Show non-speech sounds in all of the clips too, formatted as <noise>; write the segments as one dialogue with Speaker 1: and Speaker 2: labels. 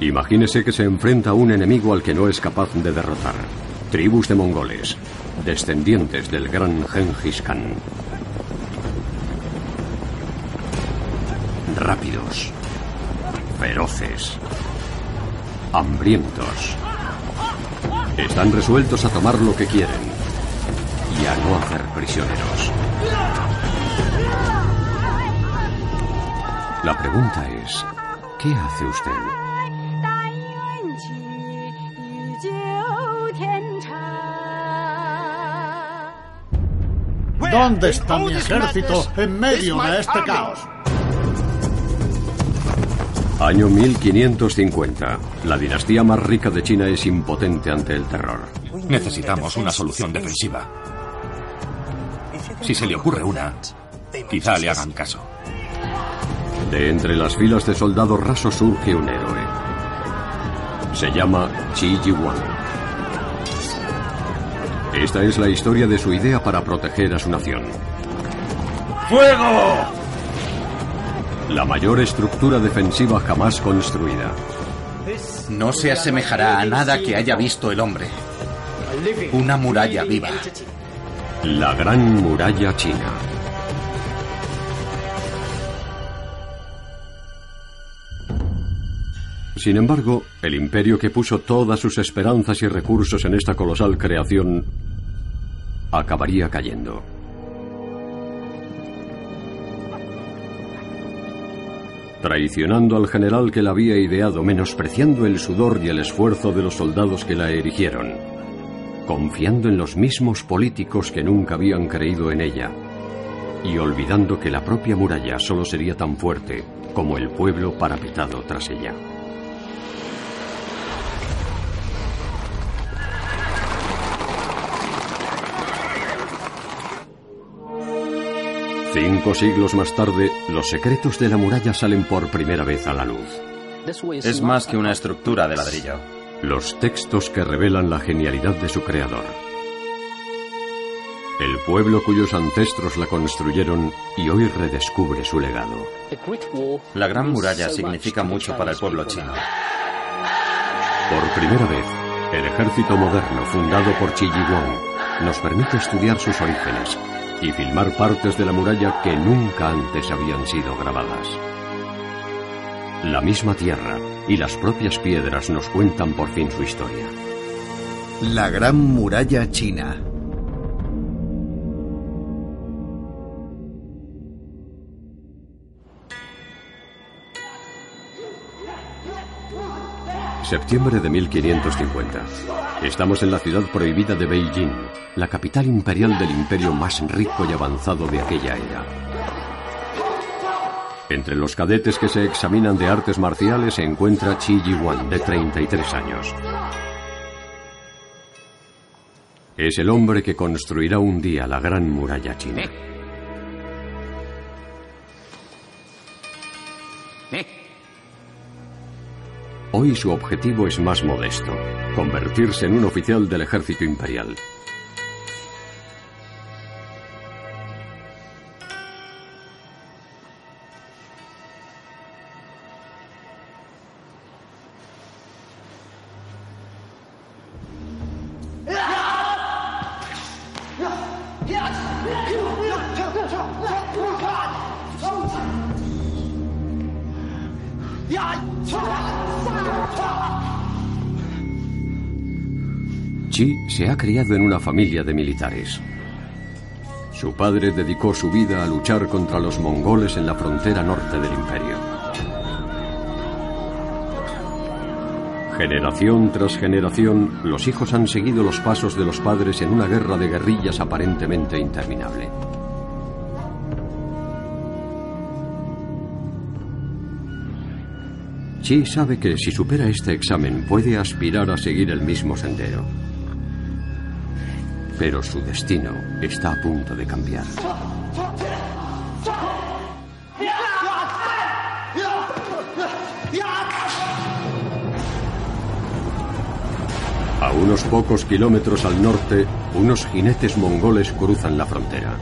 Speaker 1: Imagínese que se enfrenta a un enemigo al que no es capaz de derrotar. Tribus de mongoles, descendientes del gran Genghis Khan. Rápidos, feroces, hambrientos. Están resueltos a tomar lo que quieren y a no hacer prisioneros. La pregunta es, ¿qué hace usted?
Speaker 2: ¿Dónde está mi ejército en medio de este caos?
Speaker 1: Año 1550. La dinastía más rica de China es impotente ante el terror.
Speaker 3: Necesitamos una solución defensiva. Si se le ocurre una, quizá le hagan caso.
Speaker 1: De entre las filas de soldados rasos surge un héroe. Se llama Chi Ji-wang. Esta es la historia de su idea para proteger a su nación.
Speaker 3: ¡Fuego!
Speaker 1: La mayor estructura defensiva jamás construida.
Speaker 4: No se asemejará a nada que haya visto el hombre. Una muralla viva.
Speaker 1: La Gran Muralla China. Sin embargo, el imperio que puso todas sus esperanzas y recursos en esta colosal creación acabaría cayendo. Traicionando al general que la había ideado, menospreciando el sudor y el esfuerzo de los soldados que la erigieron, confiando en los mismos políticos que nunca habían creído en ella, y olvidando que la propia muralla solo sería tan fuerte como el pueblo parapetado tras ella. Cinco siglos más tarde, los secretos de la muralla salen por primera vez a la luz.
Speaker 5: Es más que una estructura de ladrillo.
Speaker 1: Los textos que revelan la genialidad de su creador. El pueblo cuyos ancestros la construyeron y hoy redescubre su legado.
Speaker 5: La Gran Muralla significa mucho para el pueblo chino.
Speaker 1: Por primera vez, el ejército moderno fundado por Chi Ji-won nos permite estudiar sus orígenes y filmar partes de la muralla que nunca antes habían sido grabadas. La misma tierra y las propias piedras nos cuentan por fin su historia.
Speaker 6: La Gran Muralla China.
Speaker 1: Septiembre de 1550. Estamos en la ciudad prohibida de Beijing, la capital imperial del imperio más rico y avanzado de aquella era. Entre los cadetes que se examinan de artes marciales se encuentra Chi Ji-wan, de 33 años. Es el hombre que construirá un día la gran muralla china. Hoy su objetivo es más modesto, convertirse en un oficial del ejército imperial. Criado en una familia de militares. Su padre dedicó su vida a luchar contra los mongoles en la frontera norte del imperio. Generación tras generación, los hijos han seguido los pasos de los padres en una guerra de guerrillas aparentemente interminable. Chi sabe que si supera este examen puede aspirar a seguir el mismo sendero. Pero su destino está a punto de cambiar. A unos pocos kilómetros al norte, unos jinetes mongoles cruzan la frontera.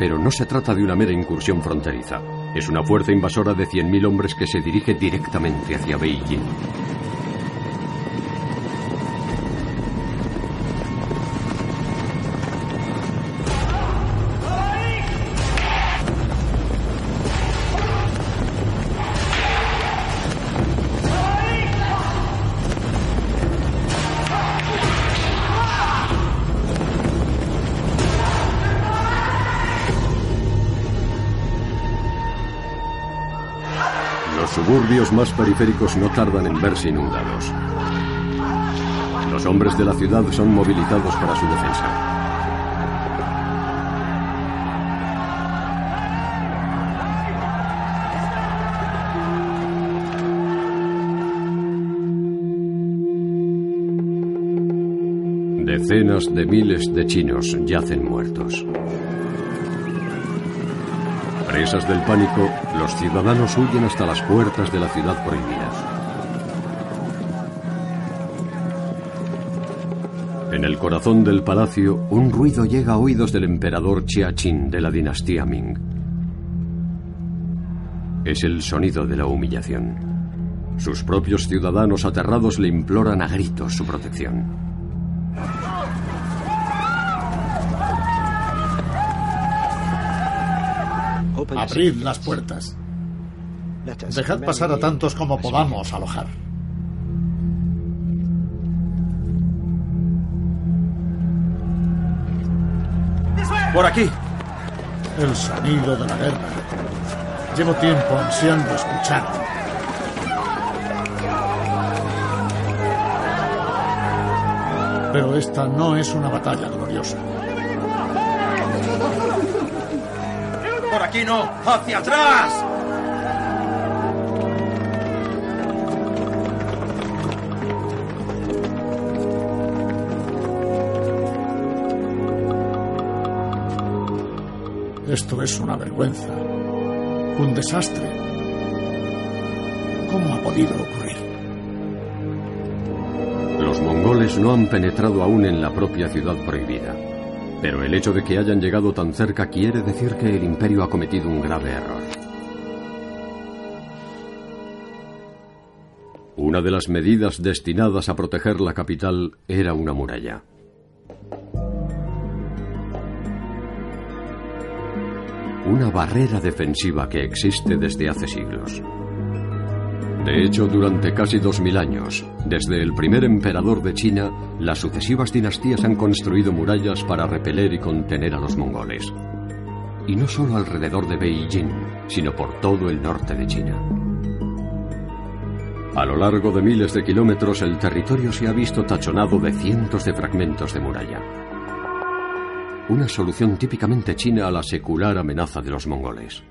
Speaker 1: Pero no se trata de una mera incursión fronteriza. Es una fuerza invasora de 100.000 hombres que se dirige directamente hacia Beijing. Más periféricos no tardan en verse inundados. Los hombres de la ciudad son movilizados para su defensa. Decenas de miles de chinos yacen muertos. Presas del pánico, los ciudadanos huyen hasta las puertas de la ciudad prohibida. En el corazón del palacio, un ruido llega a oídos del emperador Qin de la dinastía Ming. Es el sonido de la humillación. Sus propios ciudadanos aterrados le imploran a gritos su protección.
Speaker 2: Abrid las puertas. Dejad pasar a tantos como podamos alojar.
Speaker 3: Por aquí.
Speaker 2: El sonido de la guerra. Llevo tiempo ansiando escuchar. Pero esta no es una batalla gloriosa.
Speaker 3: ¡Por aquí no! ¡Hacia atrás!
Speaker 2: Esto es una vergüenza. Un desastre. ¿Cómo ha podido ocurrir?
Speaker 1: Los mongoles no han penetrado aún en la propia ciudad prohibida. Pero el hecho de que hayan llegado tan cerca quiere decir que el imperio ha cometido un grave error. Una de las medidas destinadas a proteger la capital era una muralla. Una barrera defensiva que existe desde hace siglos. De hecho, durante casi dos mil años, desde el primer emperador de China, las sucesivas dinastías han construido murallas para repeler y contener a los mongoles. Y no solo alrededor de Beijing, sino por todo el norte de China. A lo largo de miles de kilómetros el territorio se ha visto tachonado de cientos de fragmentos de muralla. Una solución típicamente china a la secular amenaza de los mongoles.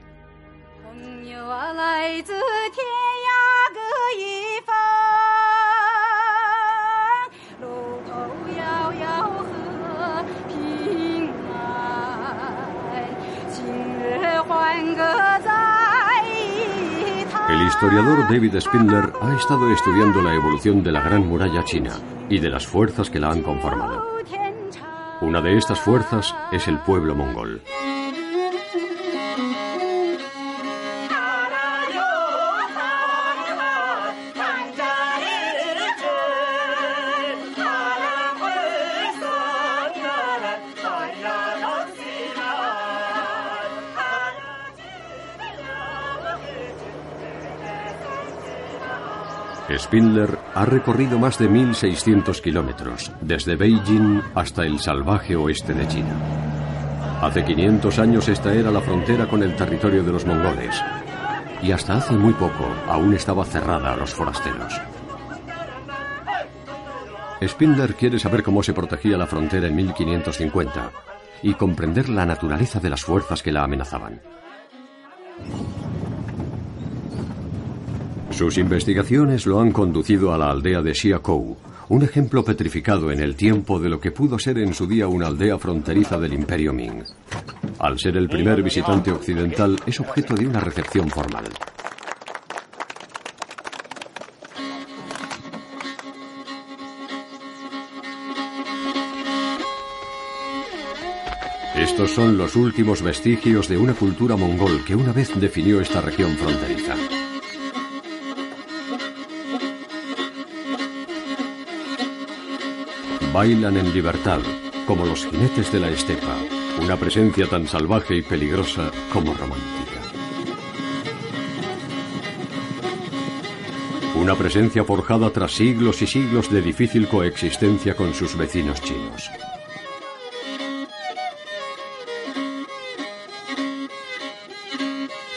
Speaker 1: El historiador David Spindler ha estado estudiando la evolución de la Gran Muralla China y de las fuerzas que la han conformado. Una de estas fuerzas es el pueblo mongol. Spindler ha recorrido más de 1.600 kilómetros, desde Beijing hasta el salvaje oeste de China. Hace 500 años esta era la frontera con el territorio de los mongoles, y hasta hace muy poco aún estaba cerrada a los forasteros. Spindler quiere saber cómo se protegía la frontera en 1550 y comprender la naturaleza de las fuerzas que la amenazaban. Sus investigaciones lo han conducido a la aldea de Xiakou, un ejemplo petrificado en el tiempo de lo que pudo ser en su día una aldea fronteriza del Imperio Ming. Al ser el primer visitante occidental, es objeto de una recepción formal. Estos son los últimos vestigios de una cultura mongol que una vez definió esta región fronteriza. Bailan en libertad, como los jinetes de la estepa, una presencia tan salvaje y peligrosa como romántica. Una presencia forjada tras siglos y siglos de difícil coexistencia con sus vecinos chinos.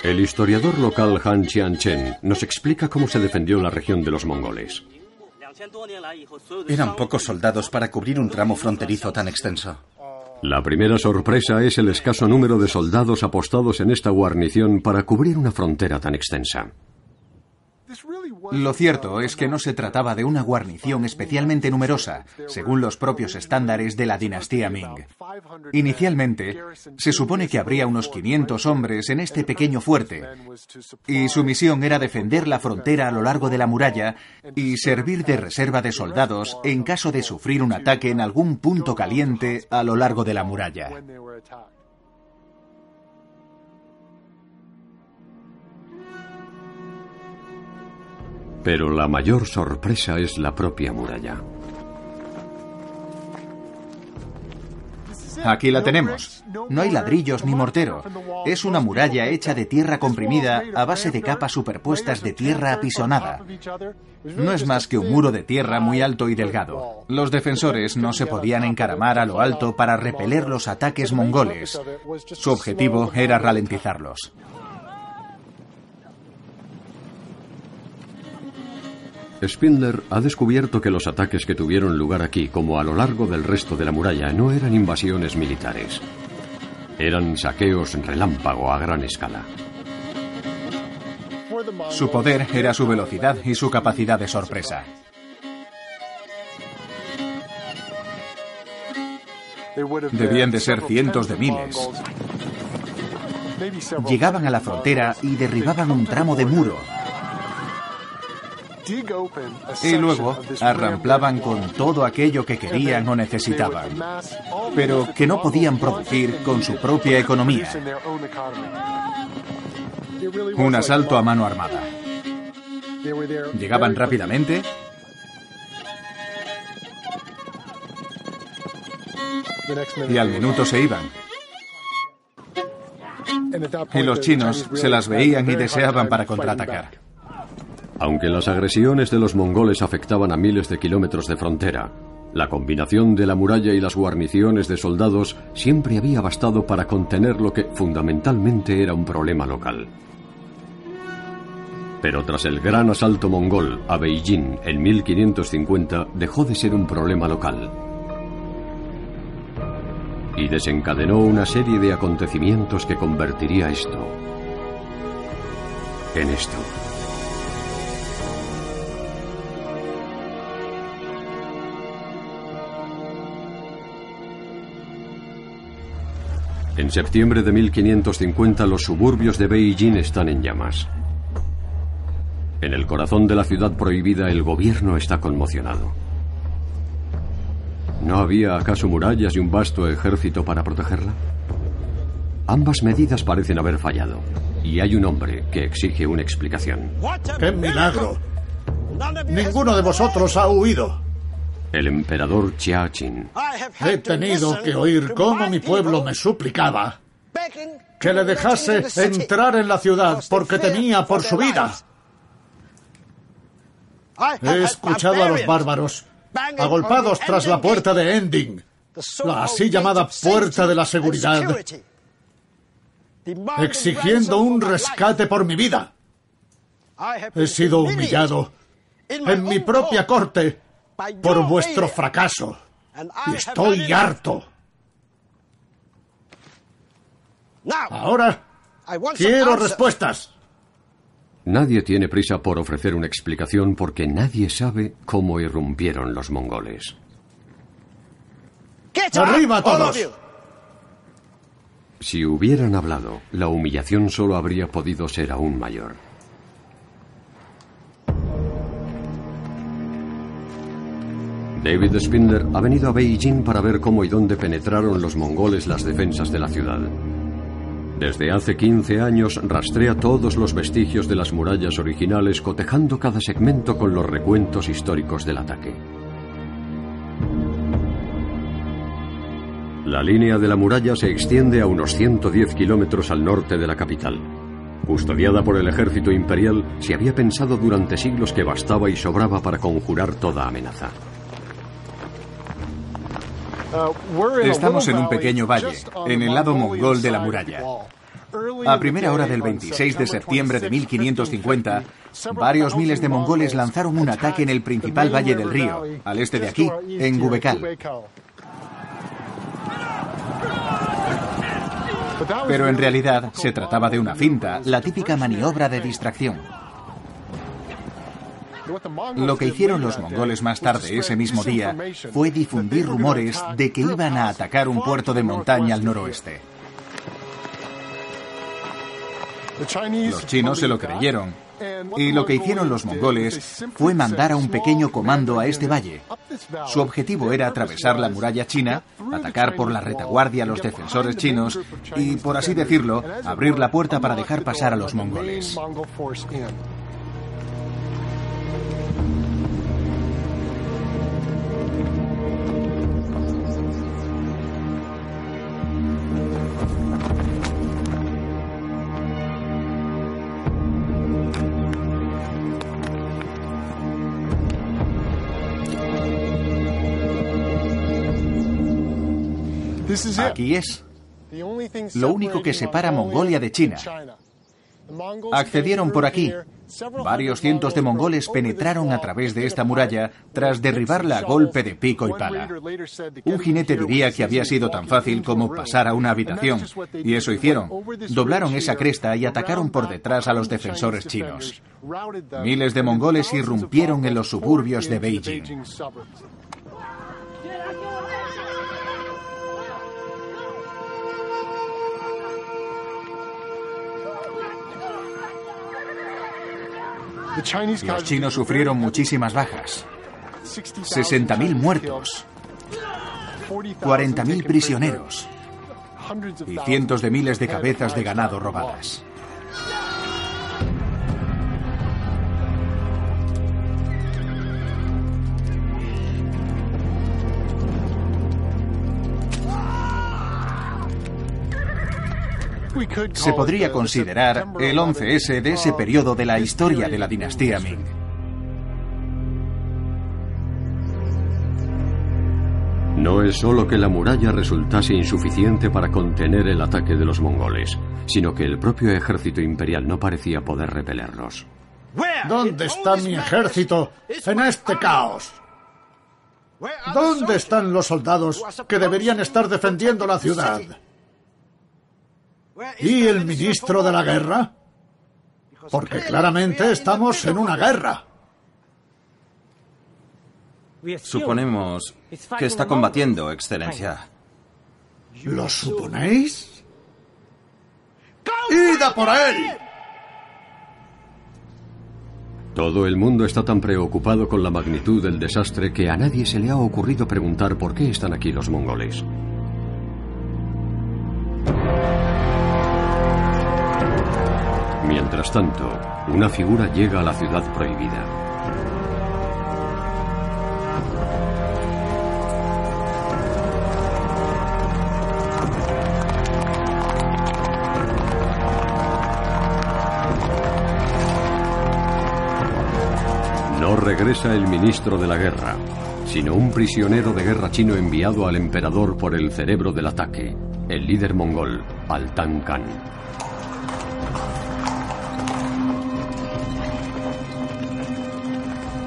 Speaker 1: El historiador local Han Qianchen nos explica cómo se defendió la región de los mongoles.
Speaker 4: Eran pocos soldados para cubrir un tramo fronterizo tan extenso.
Speaker 1: La primera sorpresa es el escaso número de soldados apostados en esta guarnición para cubrir una frontera tan extensa.
Speaker 7: Lo cierto es que no se trataba de una guarnición especialmente numerosa, según los propios estándares de la dinastía Ming. Inicialmente, se supone que habría unos 500 hombres en este pequeño fuerte, y su misión era defender la frontera a lo largo de la muralla y servir de reserva de soldados en caso de sufrir un ataque en algún punto caliente a lo largo de la muralla.
Speaker 1: Pero la mayor sorpresa es la propia muralla.
Speaker 7: Aquí la tenemos. No hay ladrillos ni mortero. Es una muralla hecha de tierra comprimida a base de capas superpuestas de tierra apisonada. No es más que un muro de tierra muy alto y delgado. Los defensores no se podían encaramar a lo alto para repeler los ataques mongoles. Su objetivo era ralentizarlos.
Speaker 1: Spindler ha descubierto que los ataques que tuvieron lugar aquí, como a lo largo del resto de la muralla, no eran invasiones militares. Eran saqueos relámpago a gran escala.
Speaker 7: Su poder era su velocidad y su capacidad de sorpresa. Debían de ser cientos de miles. Llegaban a la frontera y derribaban un tramo de muro, y luego arramplaban con todo aquello que querían o necesitaban, pero que no podían producir con su propia economía. Un asalto a mano armada. Llegaban rápidamente, y al minuto se iban. Y los chinos se las veían y deseaban para contraatacar.
Speaker 1: Aunque las agresiones de los mongoles afectaban a miles de kilómetros de frontera, la combinación de la muralla y las guarniciones de soldados siempre había bastado para contener lo que fundamentalmente era un problema local. Pero tras el gran asalto mongol a Beijing en 1550 dejó de ser un problema local y desencadenó una serie de acontecimientos que convertiría esto en esto. En septiembre de 1550 los suburbios de Beijing están en llamas. En el corazón de la ciudad prohibida el gobierno está conmocionado. ¿No había acaso murallas y un vasto ejército para protegerla? Ambas medidas parecen haber fallado, y hay un hombre que exige una explicación.
Speaker 2: ¡Qué milagro! Ninguno de vosotros ha huido.
Speaker 1: El emperador Chiachin.
Speaker 2: He tenido que oír cómo mi pueblo me suplicaba que le dejase entrar en la ciudad porque temía por su vida. He escuchado a los bárbaros agolpados tras la puerta de Ending, la así llamada puerta de la seguridad, exigiendo un rescate por mi vida. He sido humillado en mi propia corte por vuestro fracaso. Y estoy harto. Ahora quiero respuestas.
Speaker 1: Nadie tiene prisa por ofrecer una explicación porque nadie sabe cómo irrumpieron los mongoles.
Speaker 2: ¡Arriba todos!
Speaker 1: Si hubieran hablado, la humillación solo habría podido ser aún mayor. David Spindler ha venido a Beijing para ver cómo y dónde penetraron los mongoles las defensas de la ciudad. Desde hace 15 años rastrea todos los vestigios de las murallas originales, cotejando cada segmento con los recuentos históricos del ataque. La línea de la muralla se extiende a unos 110 kilómetros al norte de la capital. Custodiada por el ejército imperial, se había pensado durante siglos que bastaba y sobraba para conjurar toda amenaza.
Speaker 7: Estamos en un pequeño valle, en el lado mongol de la muralla. A primera hora del 26 de septiembre de 1550, varios miles de mongoles lanzaron un ataque en el principal valle del río, al este de aquí, en Gubekal. Pero en realidad se trataba de una finta, la típica maniobra de distracción. Lo que hicieron los mongoles más tarde ese mismo día fue difundir rumores de que iban a atacar un puerto de montaña al noroeste. Los chinos se lo creyeron y lo que hicieron los mongoles fue mandar a un pequeño comando a este valle. Su objetivo era atravesar la muralla china, atacar por la retaguardia a los defensores chinos y, por así decirlo, abrir la puerta para dejar pasar a los mongoles. Aquí es. Lo único que separa Mongolia de China. Accedieron por aquí. Varios cientos de mongoles penetraron a través de esta muralla tras derribarla a golpe de pico y pala. Un jinete diría que había sido tan fácil como pasar a una habitación, y eso hicieron. Doblaron esa cresta y atacaron por detrás a los defensores chinos. Miles de mongoles irrumpieron en los suburbios de Beijing. Los chinos sufrieron muchísimas bajas. 60.000 muertos. 40.000 prisioneros. Y cientos de miles de cabezas de ganado robadas. Se podría considerar el 11S de ese periodo de la historia de la dinastía Ming.
Speaker 1: No es solo que la muralla resultase insuficiente para contener el ataque de los mongoles, sino que el propio ejército imperial no parecía poder repelerlos.
Speaker 2: ¿Dónde está mi ejército en este caos? ¿Dónde están los soldados que deberían estar defendiendo la ciudad? ¿Y el ministro de la guerra? Porque claramente estamos en una guerra.
Speaker 5: Suponemos que está combatiendo, Excelencia.
Speaker 2: ¿Lo suponéis? ¡Id a por él!
Speaker 1: Todo el mundo está tan preocupado con la magnitud del desastre que a nadie se le ha ocurrido preguntar por qué están aquí los mongoles. Mientras tanto, una figura llega a la ciudad prohibida. No regresa el ministro de la guerra, sino un prisionero de guerra chino enviado al emperador por el cerebro del ataque, el líder mongol, Altan Khan.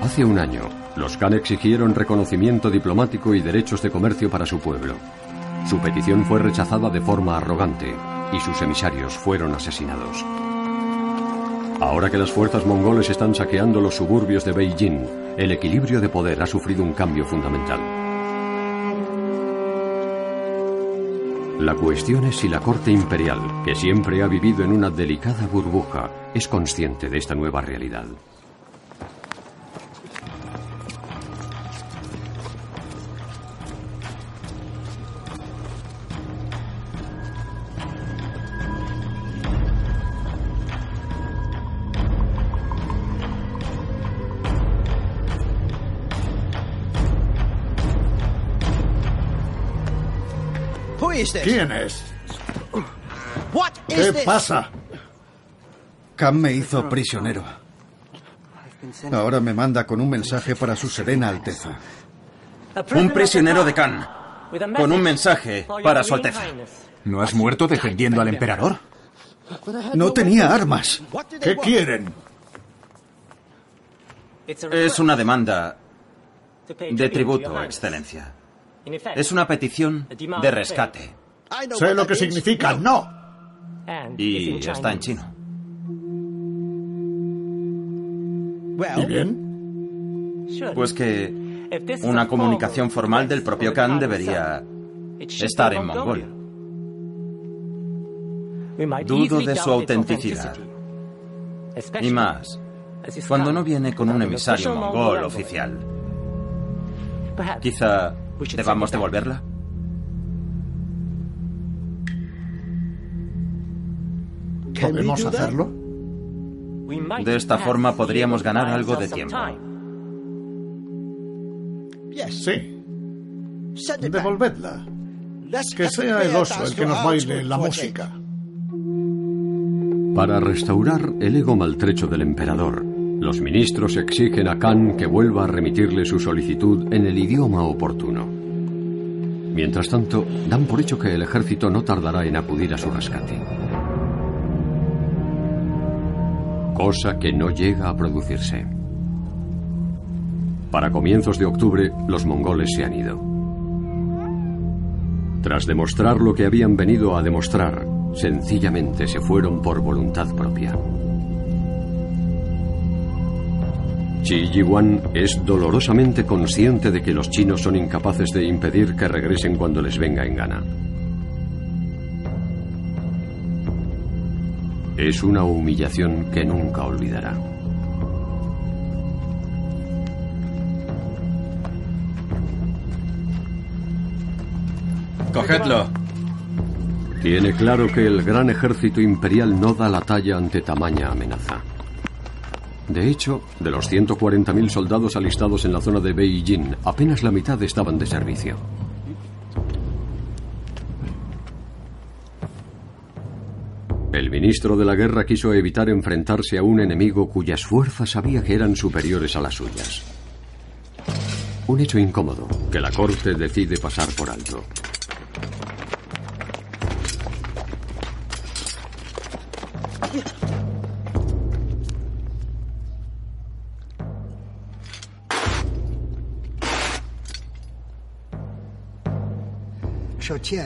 Speaker 1: Hace un año, los Khan exigieron reconocimiento diplomático y derechos de comercio para su pueblo. Su petición fue rechazada de forma arrogante y sus emisarios fueron asesinados. Ahora que las fuerzas mongoles están saqueando los suburbios de Beijing, el equilibrio de poder ha sufrido un cambio fundamental. La cuestión es si la corte imperial, que siempre ha vivido en una delicada burbuja, es consciente de esta nueva realidad.
Speaker 2: ¿Quién es? ¿Qué pasa?
Speaker 6: Cam me hizo prisionero. Ahora me manda con un mensaje para su serena Alteza.
Speaker 5: Un prisionero de Khan. Con un mensaje para su Alteza.
Speaker 7: ¿No has muerto defendiendo al emperador?
Speaker 6: No tenía armas.
Speaker 2: ¿Qué quieren?
Speaker 5: Es una demanda de tributo, Excelencia. Es una petición de rescate.
Speaker 2: Sé lo que significa no.
Speaker 5: Y está en chino.
Speaker 2: ¿Y bien?
Speaker 5: Pues que una comunicación formal del propio Khan debería estar en mongol. Dudo de su autenticidad. Y más, cuando no viene con un emisario mongol oficial. Quizá debamos devolverla.
Speaker 2: ¿Podemos hacerlo?
Speaker 5: De esta forma podríamos ganar algo de tiempo.
Speaker 2: Sí. Devolvedla. Que sea el oso el que nos baile la música.
Speaker 1: Para restaurar el ego maltrecho del emperador, los ministros exigen a Khan que vuelva a remitirle su solicitud en el idioma oportuno. Mientras tanto, dan por hecho que el ejército no tardará en acudir a su rescate. Cosa que no llega a producirse. Para comienzos de octubre, los mongoles se han ido. Tras demostrar lo que habían venido a demostrar, sencillamente se fueron por voluntad propia. Chi Yiwan es dolorosamente consciente de que los chinos son incapaces de impedir que regresen cuando les venga en gana. Es una humillación que nunca olvidará.
Speaker 5: Cogedlo.
Speaker 1: Tiene claro que el gran ejército imperial no da la talla ante tamaña amenaza. De hecho, de los 140.000 soldados alistados en la zona de Beijing, apenas la mitad estaban de servicio. El ministro de la guerra quiso evitar enfrentarse a un enemigo cuyas fuerzas sabía que eran superiores a las suyas. Un hecho incómodo que la corte decide pasar por alto.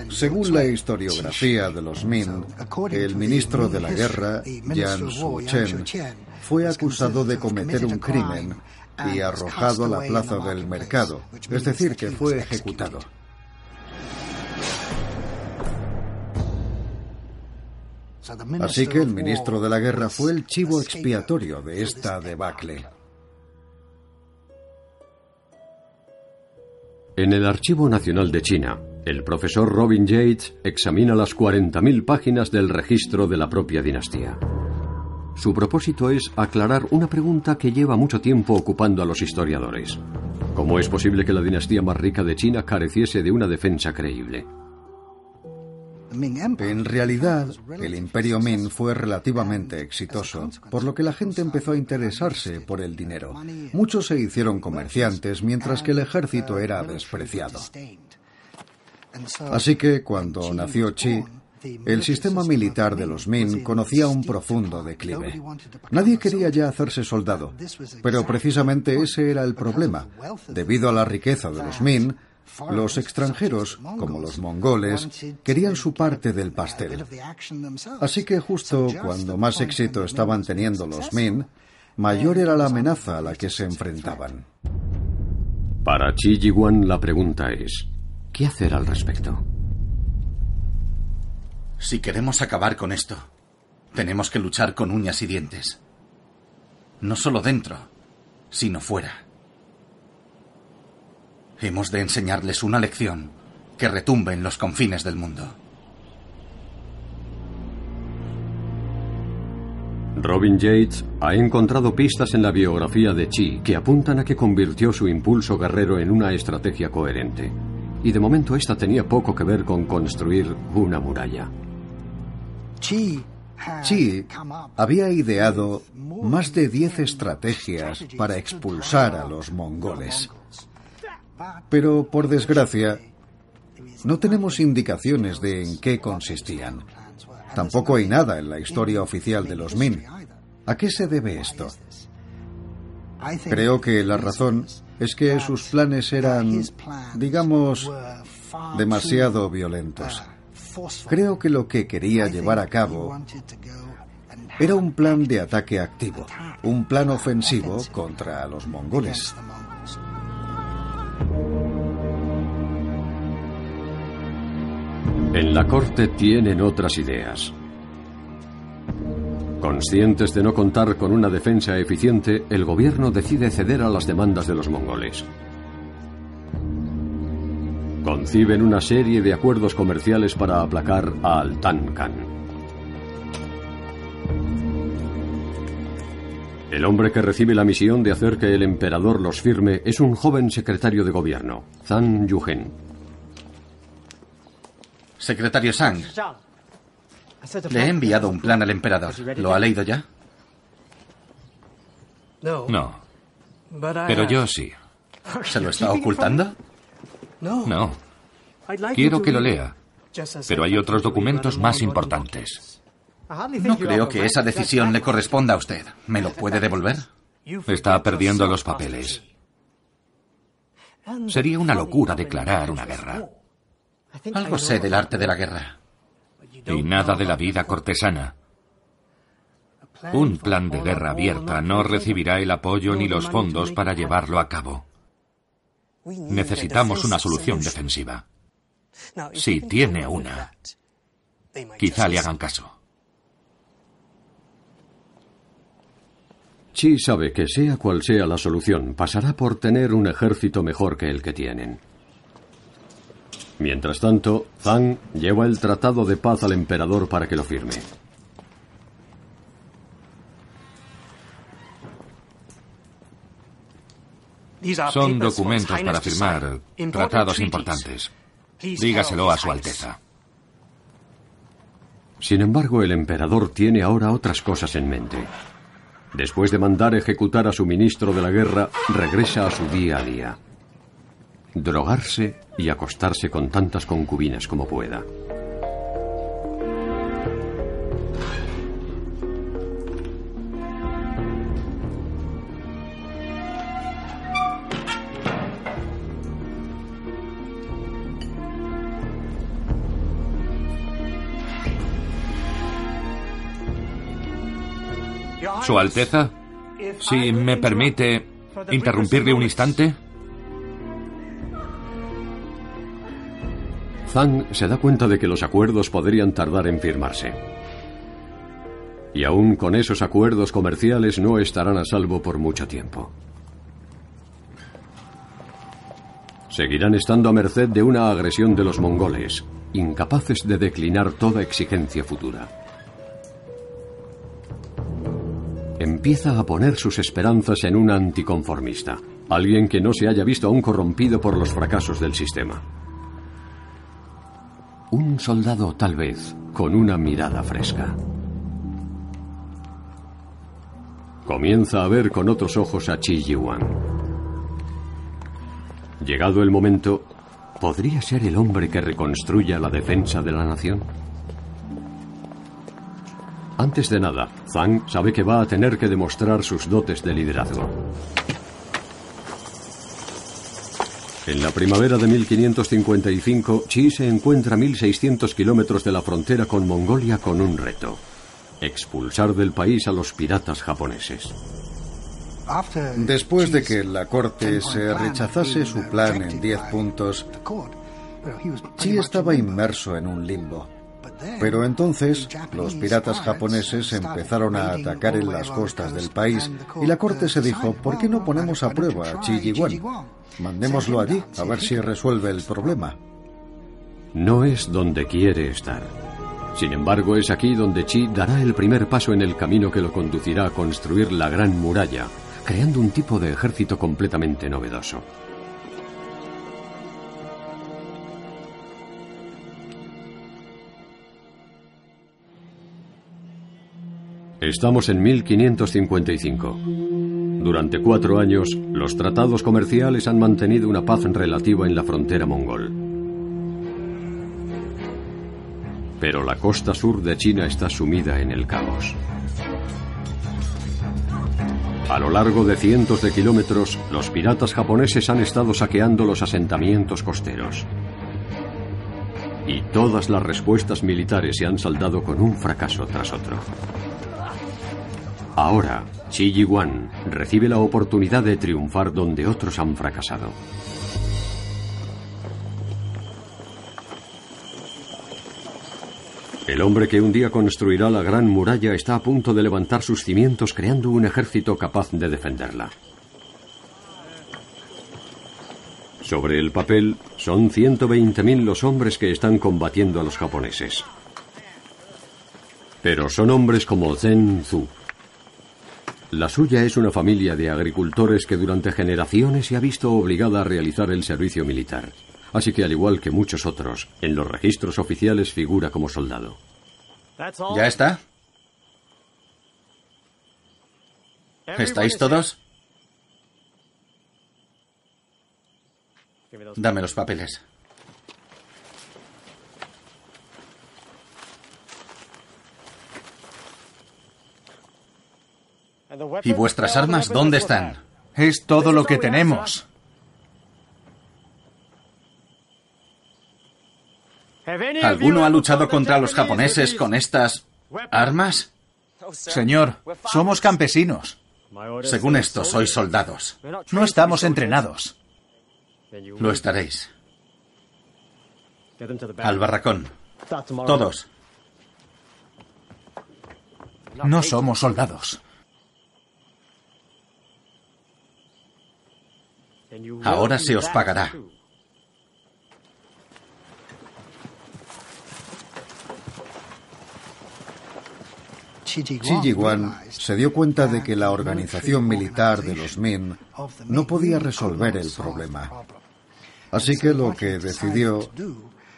Speaker 6: Según la historiografía de los Min, el ministro de la guerra, Yan Su-chen, fue acusado de cometer un crimen y arrojado a la plaza del mercado, es decir, que fue ejecutado. Así que el ministro de la guerra fue el chivo expiatorio de esta debacle.
Speaker 1: En el Archivo Nacional de China, el profesor Robin Yates examina las 40.000 páginas del registro de la propia dinastía. Su propósito es aclarar una pregunta que lleva mucho tiempo ocupando a los historiadores. ¿Cómo es posible que la dinastía más rica de China careciese de una defensa creíble?
Speaker 6: En realidad, el imperio Ming fue relativamente exitoso, por lo que la gente empezó a interesarse por el dinero. Muchos se hicieron comerciantes, mientras que el ejército era despreciado. Así que cuando nació Chi, el sistema militar de los Min conocía un profundo declive. Nadie quería ya hacerse soldado, pero precisamente ese era el problema. Debido a la riqueza de los Min, los extranjeros, como los mongoles, querían su parte del pastel. Así que justo cuando más éxito estaban teniendo los Min, mayor era la amenaza a la que se enfrentaban.
Speaker 1: Para Chi Yiwan la pregunta es, ¿qué hacer al respecto?
Speaker 4: Si queremos acabar con esto, tenemos que luchar con uñas y dientes. No solo dentro, sino fuera. Hemos de enseñarles una lección que retumbe en los confines del mundo.
Speaker 1: Robin Yates ha encontrado pistas en la biografía de Chi que apuntan a que convirtió su impulso guerrero en una estrategia coherente. Y de momento esta tenía poco que ver con construir una muralla.
Speaker 6: Chi había ideado más de 10 estrategias para expulsar a los mongoles. Pero, por desgracia, no tenemos indicaciones de en qué consistían. Tampoco hay nada en la historia oficial de los Min. ¿A qué se debe esto? Creo que la razón es que sus planes eran, digamos, demasiado violentos. Creo que lo que quería llevar a cabo era un plan de ataque activo, un plan ofensivo contra los mongoles.
Speaker 1: En la corte tienen otras ideas. Conscientes de no contar con una defensa eficiente, el gobierno decide ceder a las demandas de los mongoles. Conciben una serie de acuerdos comerciales para aplacar a Altan Khan. El hombre que recibe la misión de hacer que el emperador los firme es un joven secretario de gobierno, Zhang Yuhen.
Speaker 4: Secretario Zhang, le he enviado un plan al emperador. ¿Lo ha leído ya?
Speaker 8: No. Pero yo sí.
Speaker 4: ¿Se lo está ocultando?
Speaker 8: No. Quiero que lo lea. Pero hay otros documentos más importantes.
Speaker 4: No creo que esa decisión le corresponda a usted. ¿Me lo puede devolver?
Speaker 8: Está perdiendo los papeles. Sería una locura declarar una guerra.
Speaker 4: Algo sé del arte de la guerra
Speaker 8: y nada de la vida cortesana. Un plan de guerra abierta no recibirá el apoyo ni los fondos para llevarlo a cabo. Necesitamos una solución defensiva. Si tiene una, quizá le hagan caso.
Speaker 1: Chi sabe que sea cual sea la solución, pasará por tener un ejército mejor que el que tienen. Mientras tanto, Zhang lleva el tratado de paz al emperador para que lo firme.
Speaker 8: Son documentos para firmar, tratados importantes. Dígaselo a Su Alteza.
Speaker 1: Sin embargo, el emperador tiene ahora otras cosas en mente. Después de mandar ejecutar a su ministro de la guerra, regresa a su día a día drogarse y acostarse con tantas concubinas como pueda.
Speaker 8: Su Alteza, si me permite interrumpirle un instante.
Speaker 1: Zhang se da cuenta de que los acuerdos podrían tardar en firmarse. Y aún con esos acuerdos comerciales no estarán a salvo por mucho tiempo. Seguirán estando a merced de una agresión de los mongoles, incapaces de declinar toda exigencia futura. Empieza a poner sus esperanzas en un anticonformista, alguien que no se haya visto aún corrompido por los fracasos del sistema. Un soldado tal vez con una mirada fresca. Comienza a ver con otros ojos a Chi Yiwan. Llegado el momento, ¿podría ser el hombre que reconstruya la defensa de la nación? Antes de nada, Zhang sabe que va a tener que demostrar sus dotes de liderazgo. En la primavera de 1555, Chi se encuentra a 1600 kilómetros de la frontera con Mongolia con un reto. Expulsar del país a los piratas japoneses.
Speaker 6: Después de que la corte se rechazase su plan en 10 puntos, Chi estaba inmerso en un limbo. Pero entonces los piratas japoneses empezaron a atacar en las costas del país y la corte se dijo, ¿por qué no ponemos a prueba a Chi Yiwan? Mandémoslo allí, a ver si resuelve el problema.
Speaker 1: No es donde quiere estar. Sin embargo, es aquí donde Chi dará el primer paso en el camino que lo conducirá a construir la gran muralla, creando un tipo de ejército completamente novedoso. Estamos en 1555. Durante cuatro años, los tratados comerciales han mantenido una paz relativa en la frontera mongol. Pero la costa sur de China está sumida en el caos. A lo largo de cientos de kilómetros, los piratas japoneses han estado saqueando los asentamientos costeros. Y todas las respuestas militares se han saldado con un fracaso tras otro. Ahora, Chi Yiwan recibe la oportunidad de triunfar donde otros han fracasado. El hombre que un día construirá la gran muralla está a punto de levantar sus cimientos creando un ejército capaz de defenderla. Sobre el papel, son 120.000 los hombres que están combatiendo a los japoneses. Pero son hombres como Zen Zhu, la suya es una familia de agricultores que durante generaciones se ha visto obligada a realizar el servicio militar. Así que al igual que muchos otros, en los registros oficiales figura como soldado.
Speaker 4: ¿Ya está? ¿Estáis todos? Dame los papeles. ¿Y vuestras armas dónde están?
Speaker 7: Es todo lo que tenemos.
Speaker 4: ¿Alguno ha luchado contra los japoneses con estas armas?
Speaker 7: Señor, somos campesinos.
Speaker 4: Según esto, sois soldados.
Speaker 7: No estamos entrenados.
Speaker 4: Lo estaréis. Al barracón. Todos.
Speaker 7: No somos soldados.
Speaker 4: Ahora se os pagará.
Speaker 6: Yiwan se dio cuenta de que la organización militar de los Min no podía resolver el problema. Así que lo que decidió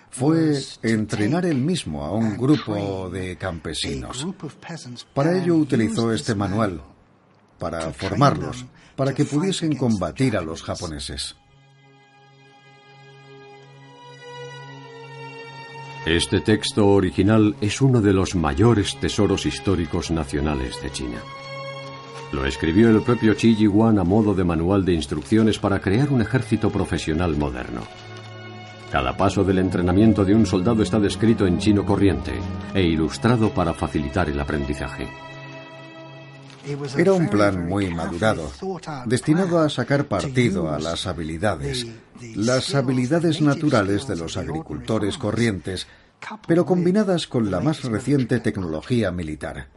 Speaker 6: fue entrenar él mismo a un grupo de campesinos. Para ello utilizó este manual, para formarlos para que pudiesen combatir a los japoneses.
Speaker 1: Este texto original es uno de los mayores tesoros históricos nacionales de China. Lo escribió el propio Chi Yiwan a modo de manual de instrucciones para crear un ejército profesional moderno. Cada paso del entrenamiento de un soldado está descrito en chino corriente e ilustrado para facilitar el aprendizaje.
Speaker 6: Era un plan muy madurado, destinado a sacar partido a las habilidades, las habilidades naturales de los agricultores corrientes, pero combinadas con la más reciente tecnología militar.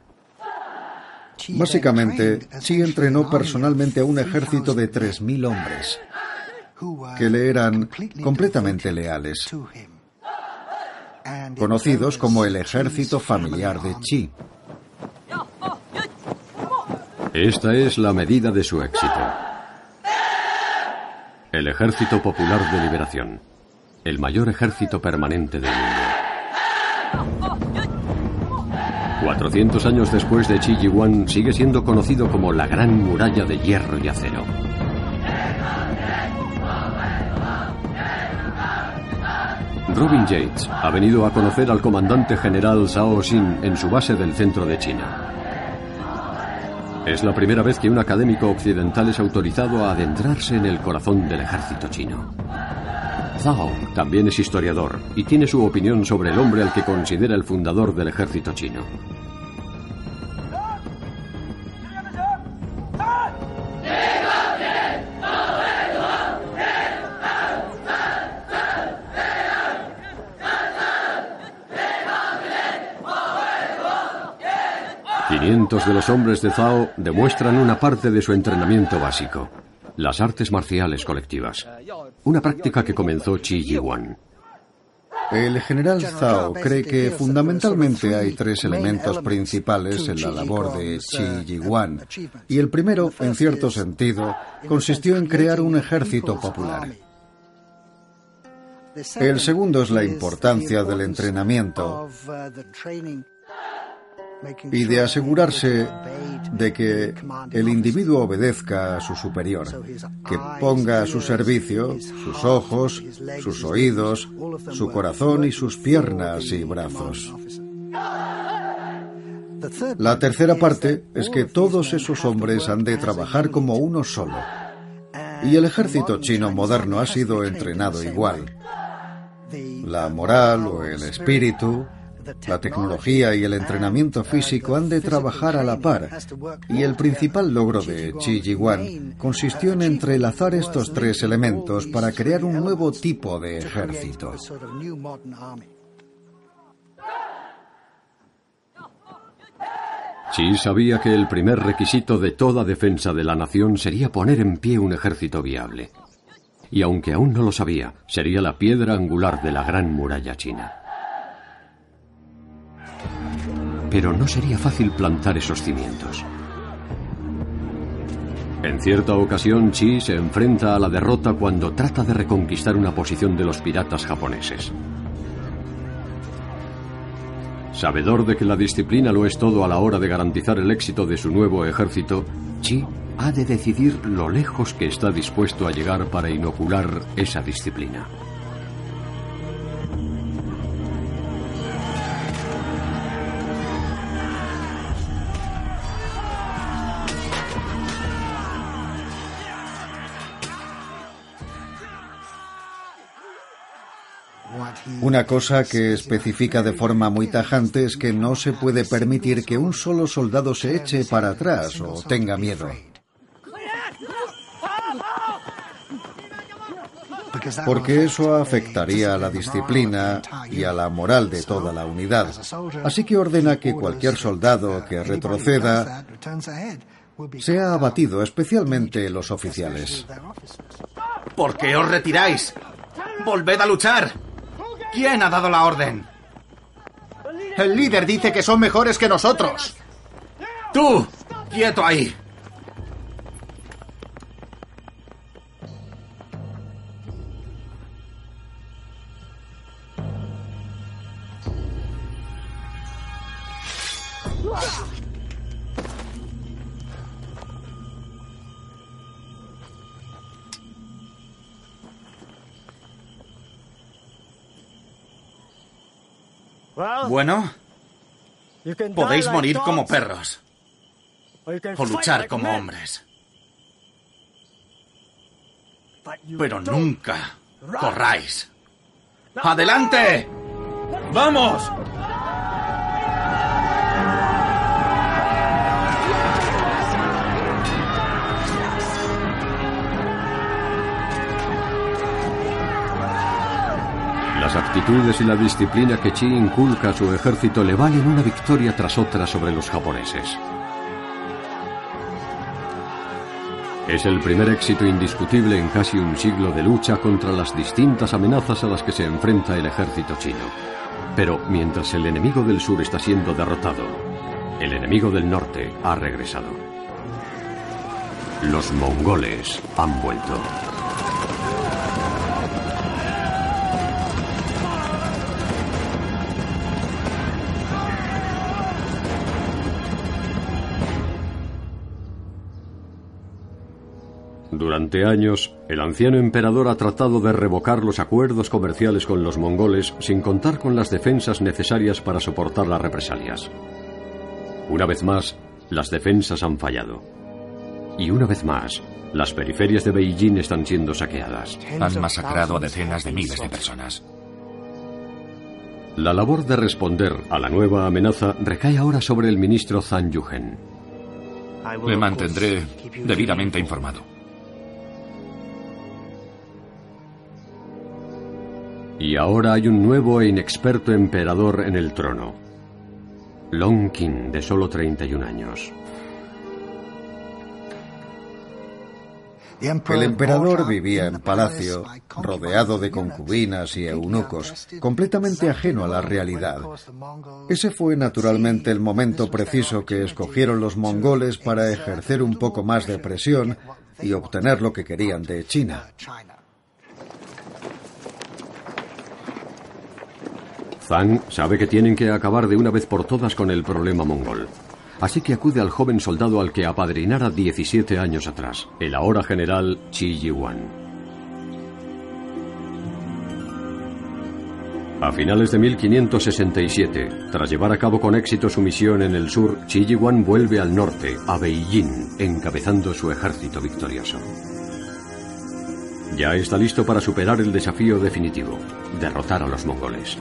Speaker 6: Básicamente, Xi entrenó personalmente a un ejército de 3.000 hombres, que le eran completamente leales, conocidos como el ejército familiar de Chi.
Speaker 1: Esta es la medida de su éxito. El Ejército Popular de Liberación, el mayor ejército permanente del mundo. 400 años después de Chi Yiwan sigue siendo conocido como la Gran Muralla de Hierro y Acero. Robin Yates ha venido a conocer al comandante general Zhao Xin en su base del centro de China. Es la primera vez que un académico occidental es autorizado a adentrarse en el corazón del ejército chino. Zhao también es historiador y tiene su opinión sobre el hombre al que considera el fundador del ejército chino. 500 de los hombres de Zhao demuestran una parte de su entrenamiento básico, las artes marciales colectivas, una práctica que comenzó Chi Yiwan.
Speaker 6: El general Zhao cree que fundamentalmente hay tres elementos principales en la labor de Chi Yiwan, y el primero, en cierto sentido, consistió en crear un ejército popular. El segundo es la importancia del entrenamiento y de asegurarse de que el individuo obedezca a su superior, que ponga a su servicio sus ojos, sus oídos, su corazón y sus piernas y brazos. La tercera parte es que todos esos hombres han de trabajar como uno solo. Y el ejército chino moderno ha sido entrenado igual. La moral o el espíritu, la tecnología y el entrenamiento físico han de trabajar a la par, y el principal logro de Chi Jiwan consistió en entrelazar estos tres elementos para crear un nuevo tipo de ejército.
Speaker 1: Chi sabía que el primer requisito de toda defensa de la nación sería poner en pie un ejército viable. Y aunque aún no lo sabía, sería la piedra angular de la gran muralla china. Pero no sería fácil plantar esos cimientos. En cierta ocasión, Chi se enfrenta a la derrota cuando trata de reconquistar una posición de los piratas japoneses. Sabedor de que la disciplina lo es todo a la hora de garantizar el éxito de su nuevo ejército, Chi ha de decidir lo lejos que está dispuesto a llegar para inocular esa disciplina.
Speaker 6: Una cosa que especifica de forma muy tajante es que no se puede permitir que un solo soldado se eche para atrás o tenga miedo. Porque eso afectaría a la disciplina y a la moral de toda la unidad. Así que ordena que cualquier soldado que retroceda sea abatido, especialmente los oficiales.
Speaker 4: ¿Por qué os retiráis? ¡Volved a luchar! ¿Quién ha dado la orden?
Speaker 3: El líder dice que son mejores que nosotros.
Speaker 4: ¡Tú! ¡Quieto ahí! Bueno, podéis morir como perros o luchar como hombres. Pero nunca corráis. ¡Adelante! ¡Vamos!
Speaker 1: Las actitudes y la disciplina que Chi inculca a su ejército le valen una victoria tras otra sobre los japoneses. Es el primer éxito indiscutible en casi un siglo de lucha contra las distintas amenazas a las que se enfrenta el ejército chino. Pero mientras el enemigo del sur está siendo derrotado, el enemigo del norte ha regresado. Los mongoles han vuelto. Durante años, el anciano emperador ha tratado de revocar los acuerdos comerciales con los mongoles sin contar con las defensas necesarias para soportar las represalias. Una vez más, las defensas han fallado. Y una vez más, las periferias de Beijing están siendo saqueadas.
Speaker 8: Han masacrado a decenas de miles de personas.
Speaker 1: La labor de responder a la nueva amenaza recae ahora sobre el ministro Zhang Yuhen.
Speaker 8: Me mantendré debidamente informado.
Speaker 1: Y ahora hay un nuevo e inexperto emperador en el trono. Long Qin, de solo 31 años.
Speaker 6: El emperador vivía en palacio, rodeado de concubinas y eunucos, completamente ajeno a la realidad. Ese fue naturalmente el momento preciso que escogieron los mongoles para ejercer un poco más de presión y obtener lo que querían de China.
Speaker 1: Zhang sabe que tienen que acabar de una vez por todas con el problema mongol. Así que acude al joven soldado al que apadrinara 17 años atrás, el ahora general Chi Yiwan. A finales de 1567, tras llevar a cabo con éxito su misión en el sur, Chi Yiwan vuelve al norte, a Beijing, encabezando su ejército victorioso. Ya está listo para superar el desafío definitivo, derrotar a los mongoles.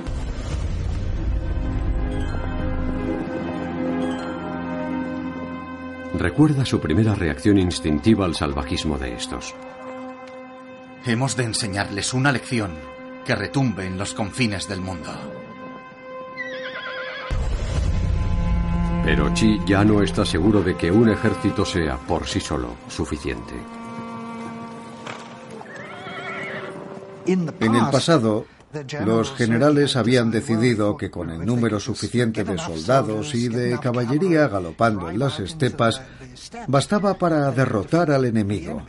Speaker 1: Recuerda su primera reacción instintiva al salvajismo de estos.
Speaker 4: Hemos de enseñarles una lección que retumbe en los confines del mundo.
Speaker 1: Pero Chi ya no está seguro de que un ejército sea por sí solo suficiente.
Speaker 6: En el pasado, los generales habían decidido que con el número suficiente de soldados y de caballería galopando en las estepas bastaba para derrotar al enemigo.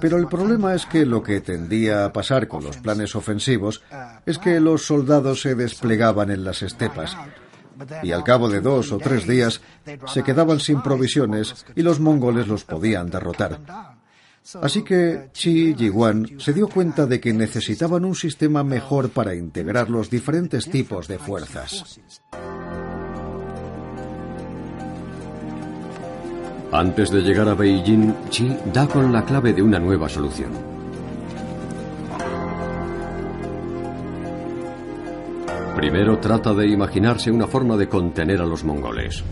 Speaker 6: Pero el problema es que lo que tendía a pasar con los planes ofensivos es que los soldados se desplegaban en las estepas y al cabo de dos o tres días se quedaban sin provisiones y los mongoles los podían derrotar. Así que Chi Yiwan se dio cuenta de que necesitaban un sistema mejor para integrar los diferentes tipos de fuerzas.
Speaker 1: Antes de llegar a Beijing, Chi da con la clave de una nueva solución. Primero trata de imaginarse una forma de contener a los mongoles.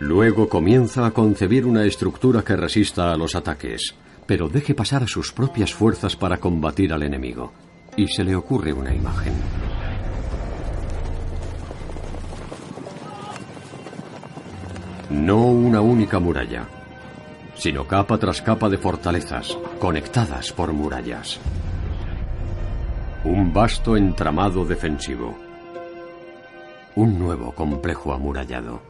Speaker 1: Luego comienza a concebir una estructura que resista a los ataques, pero deje pasar a sus propias fuerzas para combatir al enemigo. Y se le ocurre una imagen. No una única muralla, sino capa tras capa de fortalezas, conectadas por murallas. Un vasto entramado defensivo. Un nuevo complejo amurallado.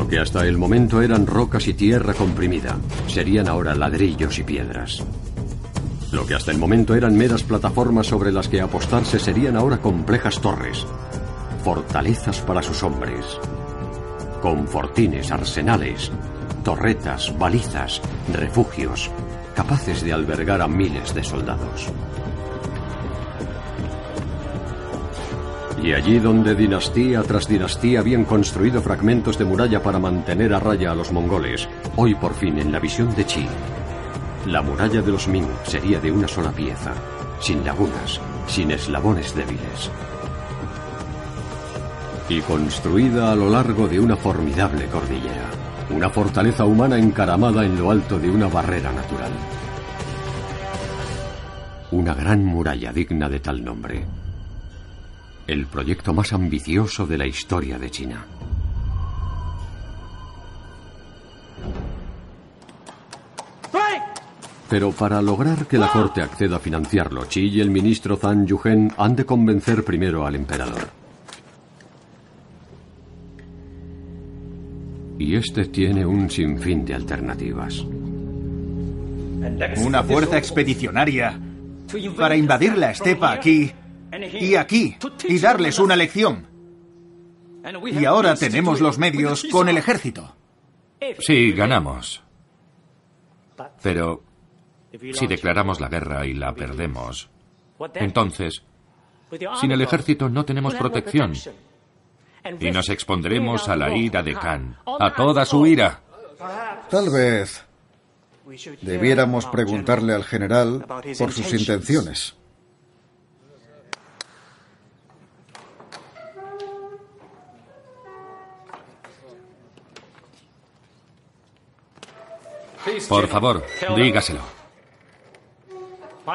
Speaker 1: Lo que hasta el momento eran rocas y tierra comprimida, serían ahora ladrillos y piedras. Lo que hasta el momento eran meras plataformas sobre las que apostarse serían ahora complejas torres, fortalezas para sus hombres, con fortines, arsenales, torretas, balizas, refugios, capaces de albergar a miles de soldados. Y allí donde dinastía tras dinastía habían construido fragmentos de muralla para mantener a raya a los mongoles, hoy por fin en la visión de Chi, la muralla de los Ming sería de una sola pieza, sin lagunas, sin eslabones débiles. Y construida a lo largo de una formidable cordillera, una fortaleza humana encaramada en lo alto de una barrera natural. Una gran muralla digna de tal nombre. El proyecto más ambicioso de la historia de China. Pero para lograr que la corte acceda a financiarlo, Chi y el ministro Zhang Yuhen han de convencer primero al emperador. Y este tiene un sinfín de alternativas.
Speaker 7: Una fuerza expedicionaria para invadir la estepa aquí y aquí y darles una lección. Y ahora tenemos los medios con el ejército.
Speaker 8: Sí, ganamos. Pero si declaramos la guerra y la perdemos, entonces, sin el ejército no tenemos protección. Y nos expondremos a la ira de Khan, a toda su ira.
Speaker 6: Tal vez debiéramos preguntarle al general por sus intenciones.
Speaker 8: Por favor, dígaselo.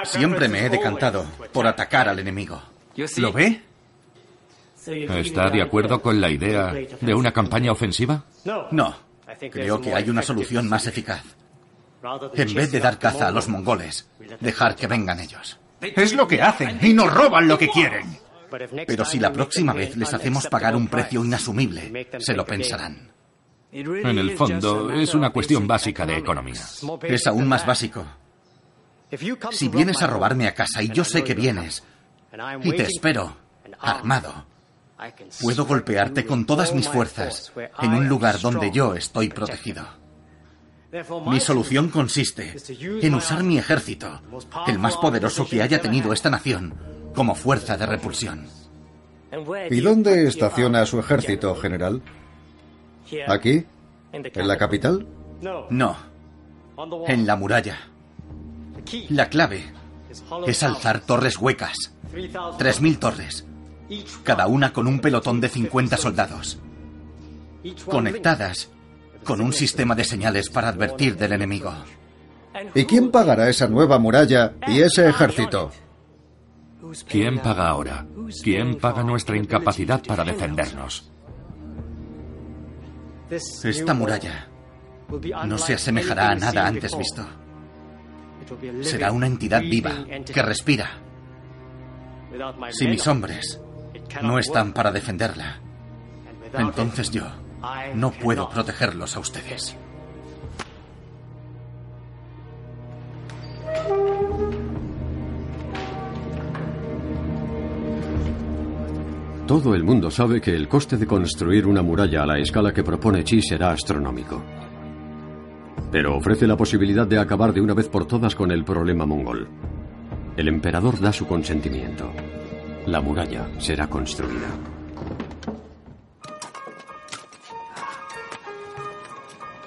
Speaker 4: Siempre me he decantado por atacar al enemigo.
Speaker 7: ¿Lo ve?
Speaker 8: ¿Está de acuerdo con la idea de una campaña ofensiva?
Speaker 4: No. Creo que hay una solución más eficaz. En vez de dar caza a los mongoles, dejar que vengan ellos.
Speaker 7: Es lo que hacen y nos roban lo que quieren.
Speaker 4: Pero si la próxima vez les hacemos pagar un precio inasumible, se lo pensarán.
Speaker 8: En el fondo, es una cuestión básica de economía.
Speaker 4: Es aún más básico. Si vienes a robarme a casa y yo sé que vienes, y te espero, armado, puedo golpearte con todas mis fuerzas en un lugar donde yo estoy protegido. Mi solución consiste en usar mi ejército, el más poderoso que haya tenido esta nación, como fuerza de repulsión.
Speaker 6: ¿Y dónde estaciona su ejército, general? ¿Aquí? ¿En la capital?
Speaker 4: No, en la muralla. La clave es alzar torres huecas. Tres mil torres. Cada una con un pelotón de 50 soldados. Conectadas con un sistema de señales para advertir del enemigo.
Speaker 6: ¿Y quién pagará esa nueva muralla y ese ejército?
Speaker 8: ¿Quién paga ahora? ¿Quién paga nuestra incapacidad para defendernos?
Speaker 4: Esta muralla no se asemejará a nada antes visto. Será una entidad viva que respira. Si mis hombres no están para defenderla, entonces yo no puedo protegerlos a ustedes.
Speaker 1: Todo el mundo sabe que el coste de construir una muralla a la escala que propone Chi será astronómico. Pero ofrece la posibilidad de acabar de una vez por todas con el problema mongol. El emperador da su consentimiento. La muralla será construida.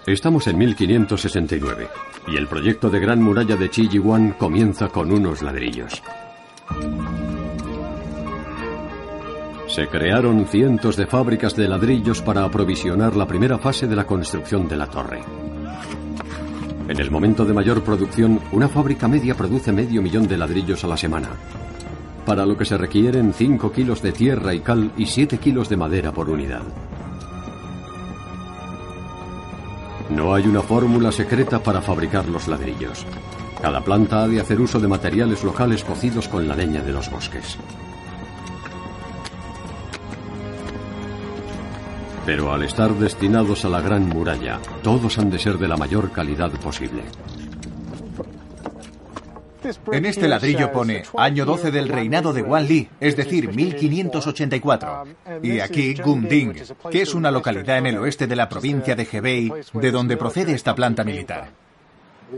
Speaker 1: Estamos en 1569 y el proyecto de Gran Muralla de Chi Yiwan comienza con unos ladrillos. Se crearon cientos de fábricas de ladrillos para aprovisionar la primera fase de la construcción de la torre. En el momento de mayor producción, una fábrica media produce medio millón de ladrillos a la semana, para lo que se requieren 5 kilos de tierra y cal y 7 kilos de madera por unidad. No hay una fórmula secreta para fabricar los ladrillos. Cada planta ha de hacer uso de materiales locales cocidos con la leña de los bosques. Pero al estar destinados a la Gran Muralla, todos han de ser de la mayor calidad posible.
Speaker 7: En este ladrillo pone año 12 del reinado de Wan Li, es decir, 1584. Y aquí Gumding, que es una localidad en el oeste de la provincia de Hebei, de donde procede esta planta militar.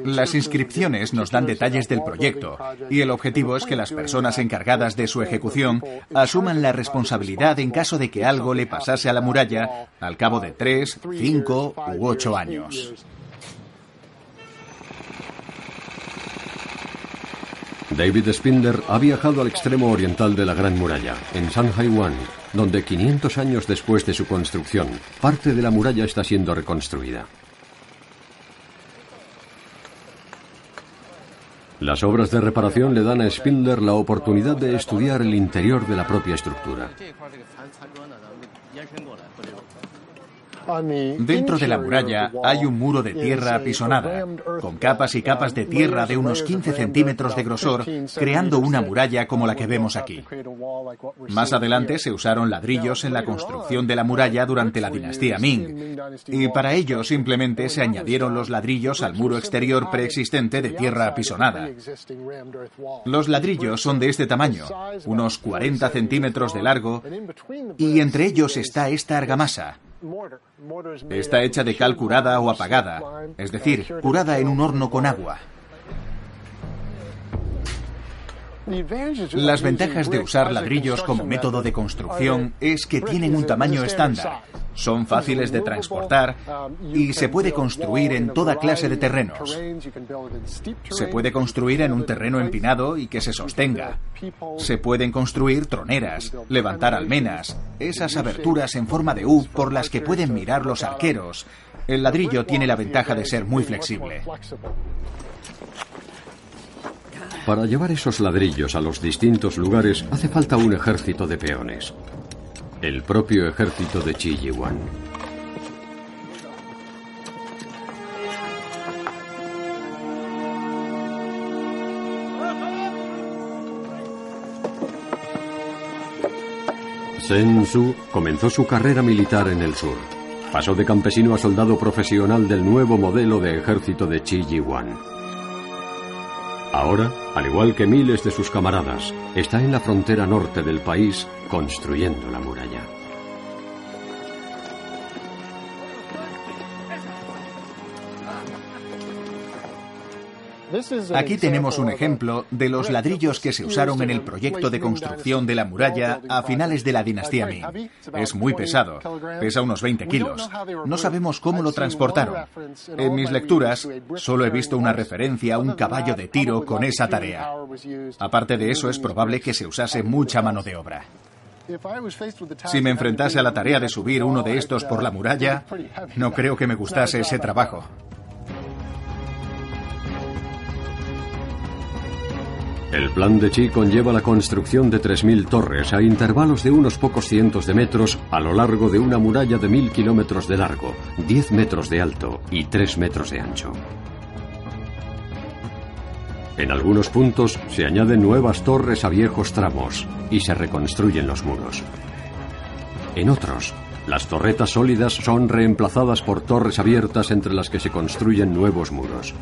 Speaker 7: Las inscripciones nos dan detalles del proyecto y el objetivo es que las personas encargadas de su ejecución asuman la responsabilidad en caso de que algo le pasase a la muralla al cabo de tres, cinco u ocho años.
Speaker 1: David Spindler ha viajado al extremo oriental de la Gran Muralla, en Sanhaiwan, donde 500 años después de su construcción, parte de la muralla está siendo reconstruida. Las obras de reparación le dan a Spindler la oportunidad de estudiar el interior de la propia estructura.
Speaker 7: Dentro de la muralla hay un muro de tierra apisonada, con capas y capas de tierra de unos 15 centímetros de grosor, creando una muralla como la que vemos aquí. Más adelante se usaron ladrillos en la construcción de la muralla durante la dinastía Ming, y para ello simplemente se añadieron los ladrillos al muro exterior preexistente de tierra apisonada. Los ladrillos son de este tamaño, unos 40 centímetros de largo, y entre ellos está esta argamasa, Está hecha de cal curada o apagada, es decir, curada en un horno con agua. Las ventajas de usar ladrillos como método de construcción es que tienen un tamaño estándar, son fáciles de transportar y se puede construir en toda clase de terrenos. Se puede construir en un terreno empinado y que se sostenga. Se pueden construir troneras, levantar almenas, esas aberturas en forma de U por las que pueden mirar los arqueros. El ladrillo tiene la ventaja de ser muy flexible.
Speaker 1: Para llevar esos ladrillos a los distintos lugares hace falta un ejército de peones. El propio ejército de Chi Yiwan. Sen Su comenzó su carrera militar en el sur. Pasó de campesino a soldado profesional del nuevo modelo de ejército de Chi Yi-wan. Ahora, al igual que miles de sus camaradas, está en la frontera norte del país construyendo la muralla.
Speaker 7: Aquí tenemos un ejemplo de los ladrillos que se usaron en el proyecto de construcción de la muralla a finales de la dinastía Ming. Es muy pesado, pesa unos 20 kilos. No sabemos cómo lo transportaron. En mis lecturas solo he visto una referencia a un caballo de tiro con esa tarea. Aparte de eso, es probable que se usase mucha mano de obra. Si me enfrentase a la tarea de subir uno de estos por la muralla, no creo que me gustase ese trabajo.
Speaker 1: El plan de Chi conlleva la construcción de 3.000 torres a intervalos de unos pocos cientos de metros a lo largo de una muralla de 1.000 kilómetros de largo, 10 metros de alto y 3 metros de ancho. En algunos puntos se añaden nuevas torres a viejos tramos y se reconstruyen los muros. En otros, las torretas sólidas son reemplazadas por torres abiertas entre las que se construyen nuevos muros.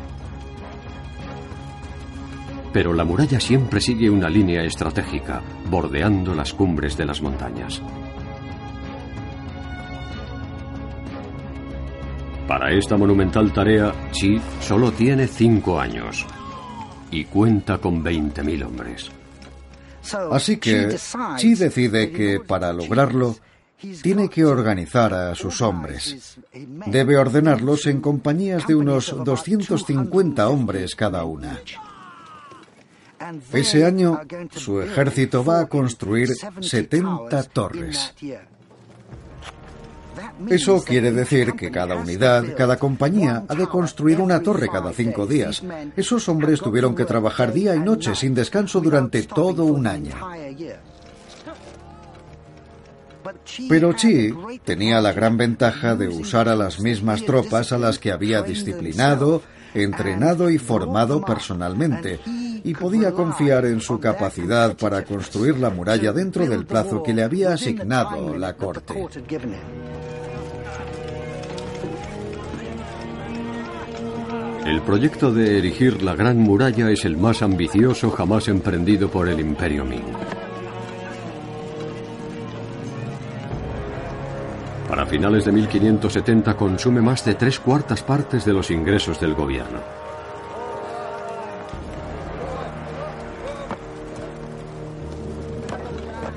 Speaker 1: Pero la muralla siempre sigue una línea estratégica, bordeando las cumbres de las montañas. Para esta monumental tarea, Chi solo tiene cinco años y cuenta con 20.000 hombres.
Speaker 6: Así que Chi decide que para lograrlo tiene que organizar a sus hombres. Debe ordenarlos en compañías de unos 250 hombres cada una. Ese año, su ejército va a construir 70 torres. Eso quiere decir que cada unidad, cada compañía ha de construir una torre cada cinco días. Esos hombres tuvieron que trabajar día y noche sin descanso durante todo un año. Pero Chi tenía la gran ventaja de usar a las mismas tropas a las que había disciplinado, entrenado y formado personalmente, y podía confiar en su capacidad para construir la muralla dentro del plazo que le había asignado la corte.
Speaker 1: El proyecto de erigir la Gran Muralla es el más ambicioso jamás emprendido por el Imperio Ming. Para finales de 1570 consume más de tres cuartas partes de los ingresos del gobierno.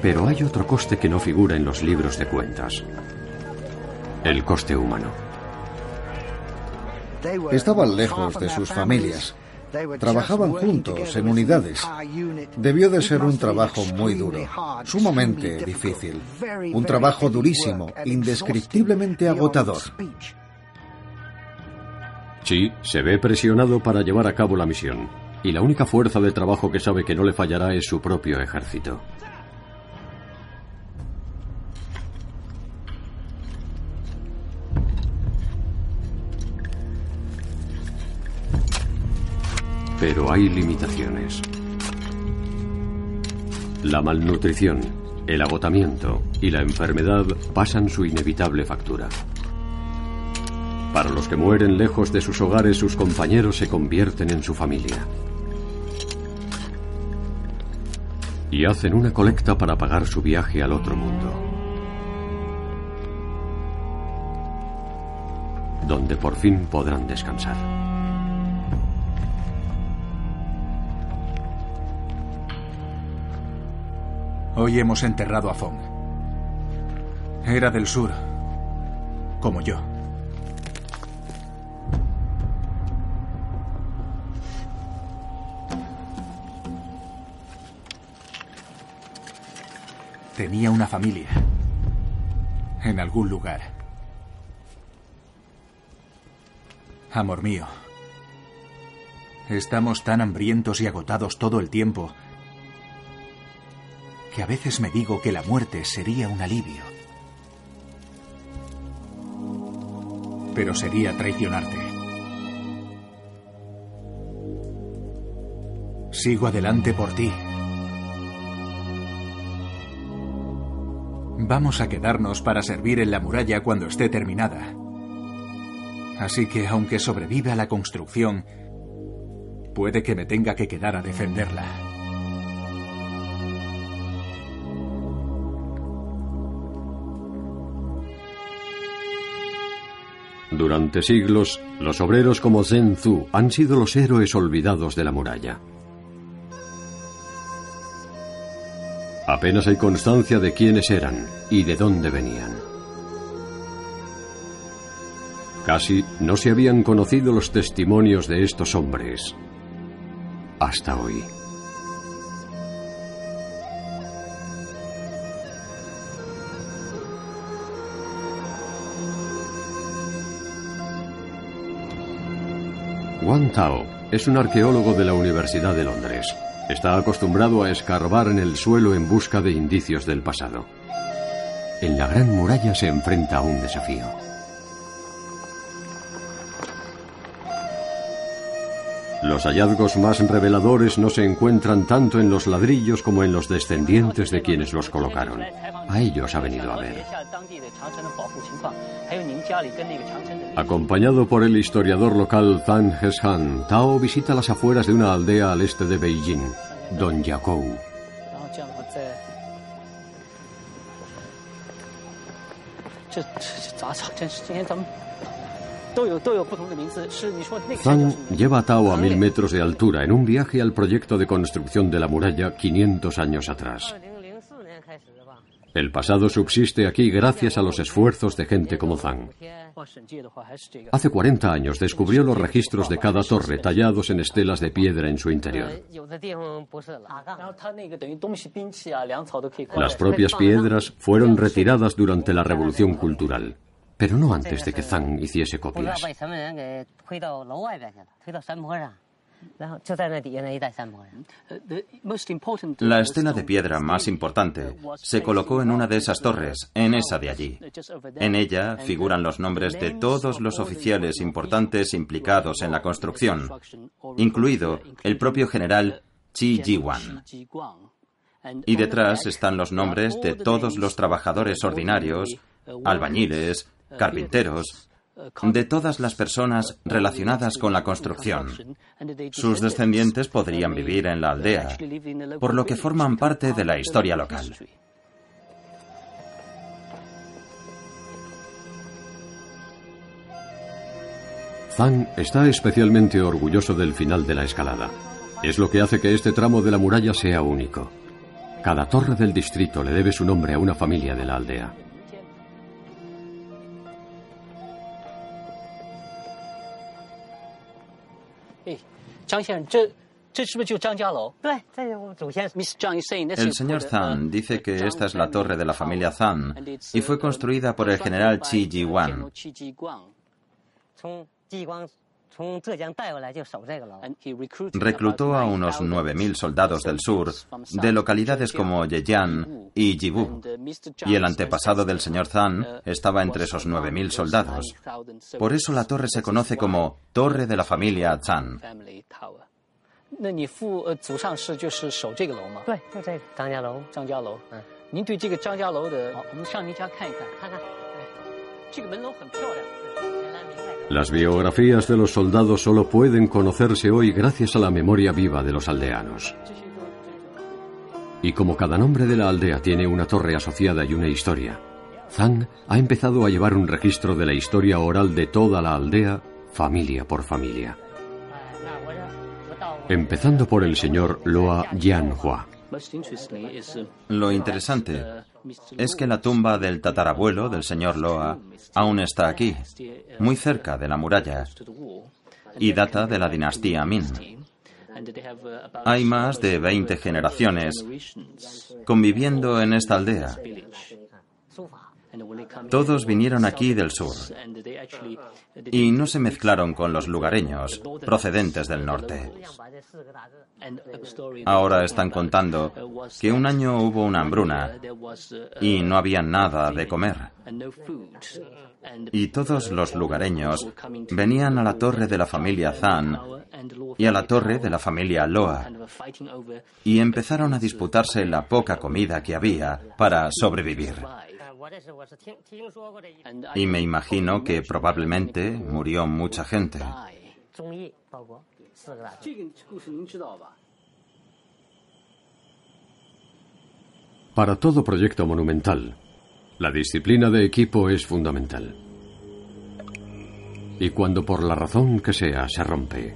Speaker 1: Pero hay otro coste que no figura en los libros de cuentas. El coste humano.
Speaker 6: Estaban lejos de sus familias. Trabajaban juntos en unidades. Debió de ser un trabajo muy duro, sumamente difícil. Un trabajo durísimo, indescriptiblemente agotador.
Speaker 1: Chi se ve presionado para llevar a cabo la misión, y la única fuerza de trabajo que sabe que no le fallará es su propio ejército. Pero hay limitaciones. La malnutrición, el agotamiento y la enfermedad pasan su inevitable factura. Para los que mueren lejos de sus hogares, sus compañeros se convierten en su familia. Y hacen una colecta para pagar su viaje al otro mundo. Donde por fin podrán descansar.
Speaker 7: Hoy hemos enterrado a Fong. Era del sur, como yo. Tenía una familia. En algún lugar. Amor mío. Estamos tan hambrientos y agotados todo el tiempo que a veces me digo que la muerte sería un alivio. Pero sería traicionarte. Sigo adelante por ti. Vamos a quedarnos para servir en la muralla cuando esté terminada. Así que aunque sobreviva la construcción, puede que me tenga que quedar a defenderla.
Speaker 1: Durante siglos, los obreros como Zhen Zu han sido los héroes olvidados de la muralla. Apenas hay constancia de quiénes eran y de dónde venían. Casi no se habían conocido los testimonios de estos hombres hasta hoy. Wang Tao es un arqueólogo de la Universidad de Londres. Está acostumbrado a escarbar en el suelo en busca de indicios del pasado. En la Gran Muralla se enfrenta a un desafío. Los hallazgos más reveladores no se encuentran tanto en los ladrillos como en los descendientes de quienes los colocaron. A ellos ha venido a ver. Acompañado por el historiador local Zhang Heshan, Tao visita las afueras de una aldea al este de Beijing, Donyakou. Zhang lleva a Tao a mil metros de altura en un viaje al proyecto de construcción de la muralla 500 años atrás. El pasado subsiste aquí gracias a los esfuerzos de gente como Zhang. Hace 40 años descubrió los registros de cada torre tallados en estelas de piedra en su interior. Las propias piedras fueron retiradas durante la Revolución Cultural, pero no antes de que Zhang hiciese copias.
Speaker 5: La estela de piedra más importante se colocó en una de esas torres, en esa de allí. En ella figuran los nombres de todos los oficiales importantes implicados en la construcción, incluido el propio general Qi Jiwan. Y detrás están los nombres de todos los trabajadores ordinarios, albañiles, carpinteros, de todas las personas relacionadas con la construcción. Sus descendientes podrían vivir en la aldea, por lo que forman parte de la historia local.
Speaker 1: Zhang está especialmente orgulloso del final de la escalada. Es lo que hace que este tramo de la muralla sea único. Cada torre del distrito le debe su nombre a una familia de la aldea.
Speaker 5: El señor Zhang dice que esta es la torre de la familia Zhang y fue construida por el general Qi Jiwan. Reclutó a unos 9.000 soldados del sur de localidades como Yejian y Jibu, y el antepasado del señor Zhang estaba entre esos 9.000 soldados. Por eso la torre se conoce como Torre de la familia Zhang.
Speaker 1: Las biografías de los soldados solo pueden conocerse hoy gracias a la memoria viva de los aldeanos. Y como cada nombre de la aldea tiene una torre asociada y una historia, Zhang ha empezado a llevar un registro de la historia oral de toda la aldea, familia por familia. Empezando por el señor Loa Yanhua.
Speaker 5: Lo interesante es que la tumba del tatarabuelo del señor Loa aún está aquí, muy cerca de la muralla, y data de la dinastía Min. Hay más de 20 generaciones conviviendo en esta aldea. Todos vinieron aquí del sur y no se mezclaron con los lugareños procedentes del norte. Ahora están contando que un año hubo una hambruna y no había nada de comer. Y todos los lugareños venían a la torre de la familia Zan y a la torre de la familia Loa y empezaron a disputarse la poca comida que había para sobrevivir. Y me imagino que probablemente murió mucha gente.
Speaker 1: Para todo proyecto monumental, la disciplina de equipo es fundamental. Y cuando por la razón que sea se rompe,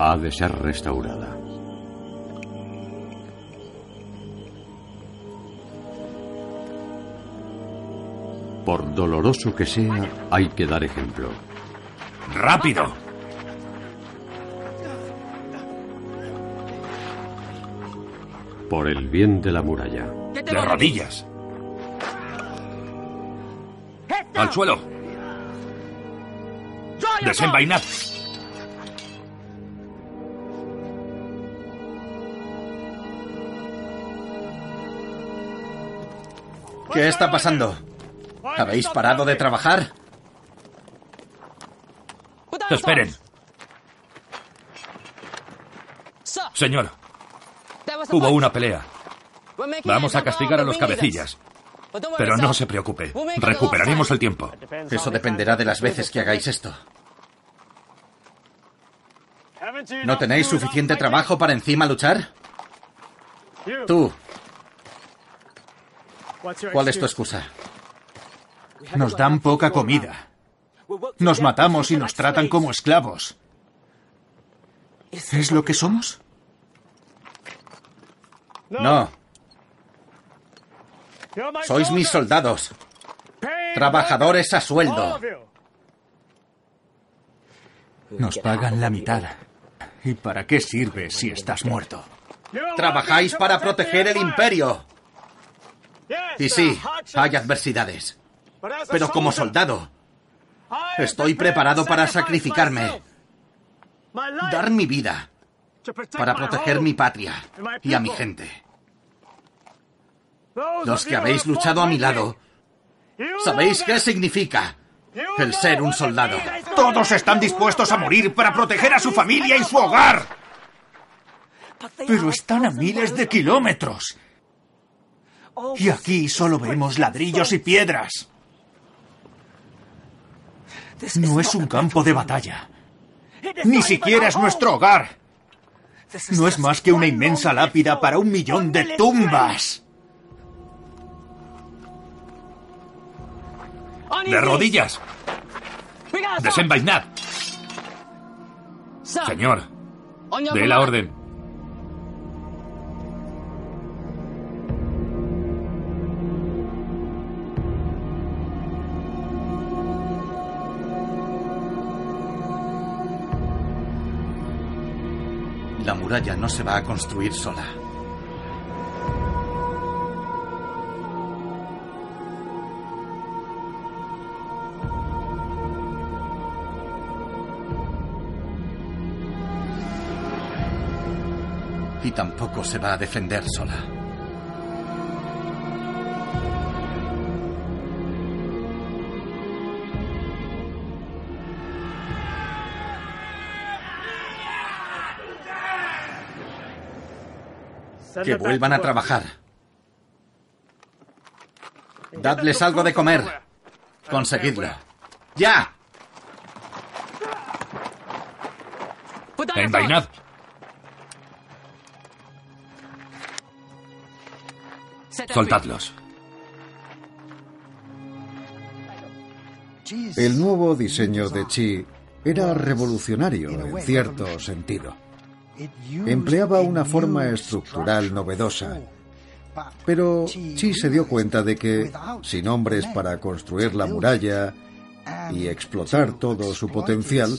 Speaker 1: ha de ser restaurada. Por doloroso que sea, hay que dar ejemplo.
Speaker 8: ¡Rápido!
Speaker 1: Por el bien de la muralla.
Speaker 8: ¡De rodillas! ¡Al suelo! ¡Desenvainad!
Speaker 4: ¿Qué está pasando? ¿Habéis parado de trabajar?
Speaker 8: Esperen. Señor, hubo una pelea. Vamos a castigar a los cabecillas. Pero no se preocupe, recuperaremos el tiempo.
Speaker 4: Eso dependerá de las veces que hagáis esto. ¿No tenéis suficiente trabajo para encima luchar? Tú. ¿Cuál es tu excusa?
Speaker 7: Nos dan poca comida. Nos matamos y nos tratan como esclavos. ¿Es lo que somos?
Speaker 4: No. Sois mis soldados. Trabajadores a sueldo.
Speaker 7: Nos pagan la mitad. ¿Y para qué sirve si estás muerto?
Speaker 4: Trabajáis para proteger el imperio. Y sí, hay adversidades. Pero como soldado, estoy preparado para sacrificarme. Dar mi vida para proteger mi patria y a mi gente. Los que habéis luchado a mi lado, sabéis qué significa el ser un soldado.
Speaker 7: Todos están dispuestos a morir para proteger a su familia y su hogar. Pero están a miles de kilómetros. Y aquí solo vemos ladrillos y piedras. No es un campo de batalla. Ni siquiera es nuestro hogar. No es más que una inmensa lápida para un millón de tumbas.
Speaker 8: ¡De rodillas! ¡Desenvainad! Señor, dé la orden.
Speaker 4: Muralla no se va a construir sola. Y tampoco se va a defender sola. Que vuelvan a trabajar. Dadles algo de comer. Conseguidlo. ¡Ya!
Speaker 8: Envainad. Soltadlos.
Speaker 6: El nuevo diseño de Chi era revolucionario en cierto sentido. Empleaba una forma estructural novedosa. Pero Chi se dio cuenta de que, sin hombres para construir la muralla y explotar todo su potencial,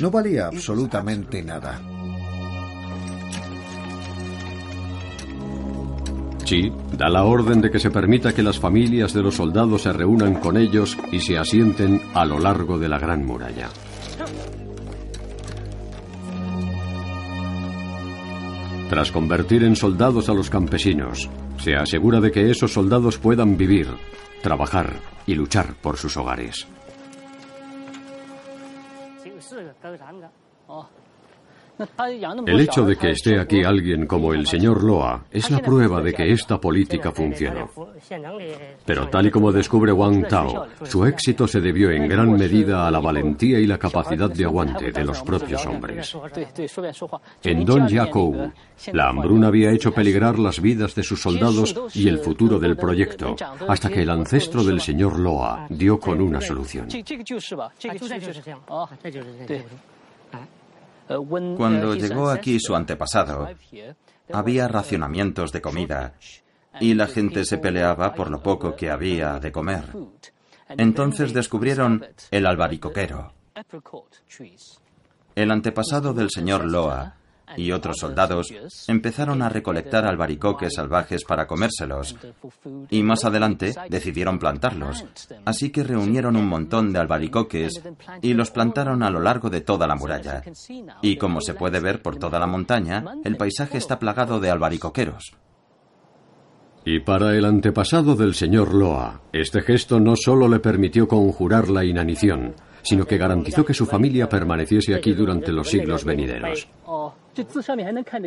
Speaker 6: no valía absolutamente nada.
Speaker 1: Chi da la orden de que se permita que las familias de los soldados se reúnan con ellos y se asienten a lo largo de la gran muralla. Tras convertir en soldados a los campesinos, se asegura de que esos soldados puedan vivir, trabajar y luchar por sus hogares. El hecho de que esté aquí alguien como el señor Loa es la prueba de que esta política funcionó. Pero tal y como descubre Wang Tao, su éxito se debió en gran medida a la valentía y la capacidad de aguante de los propios hombres. En Don Yakou, la hambruna había hecho peligrar las vidas de sus soldados y el futuro del proyecto, hasta que el ancestro del señor Loa dio con una solución.
Speaker 5: Cuando llegó aquí su antepasado, había racionamientos de comida y la gente se peleaba por lo poco que había de comer. Entonces descubrieron el albaricoquero. El antepasado del señor Loa y otros soldados empezaron a recolectar albaricoques salvajes para comérselos y más adelante decidieron plantarlos. Así que reunieron un montón de albaricoques y los plantaron a lo largo de toda la muralla. Y como se puede ver por toda la montaña, el paisaje está plagado de albaricoqueros.
Speaker 1: Y para el antepasado del señor Loa, este gesto no solo le permitió conjurar la inanición, sino que garantizó que su familia permaneciese aquí durante los siglos venideros.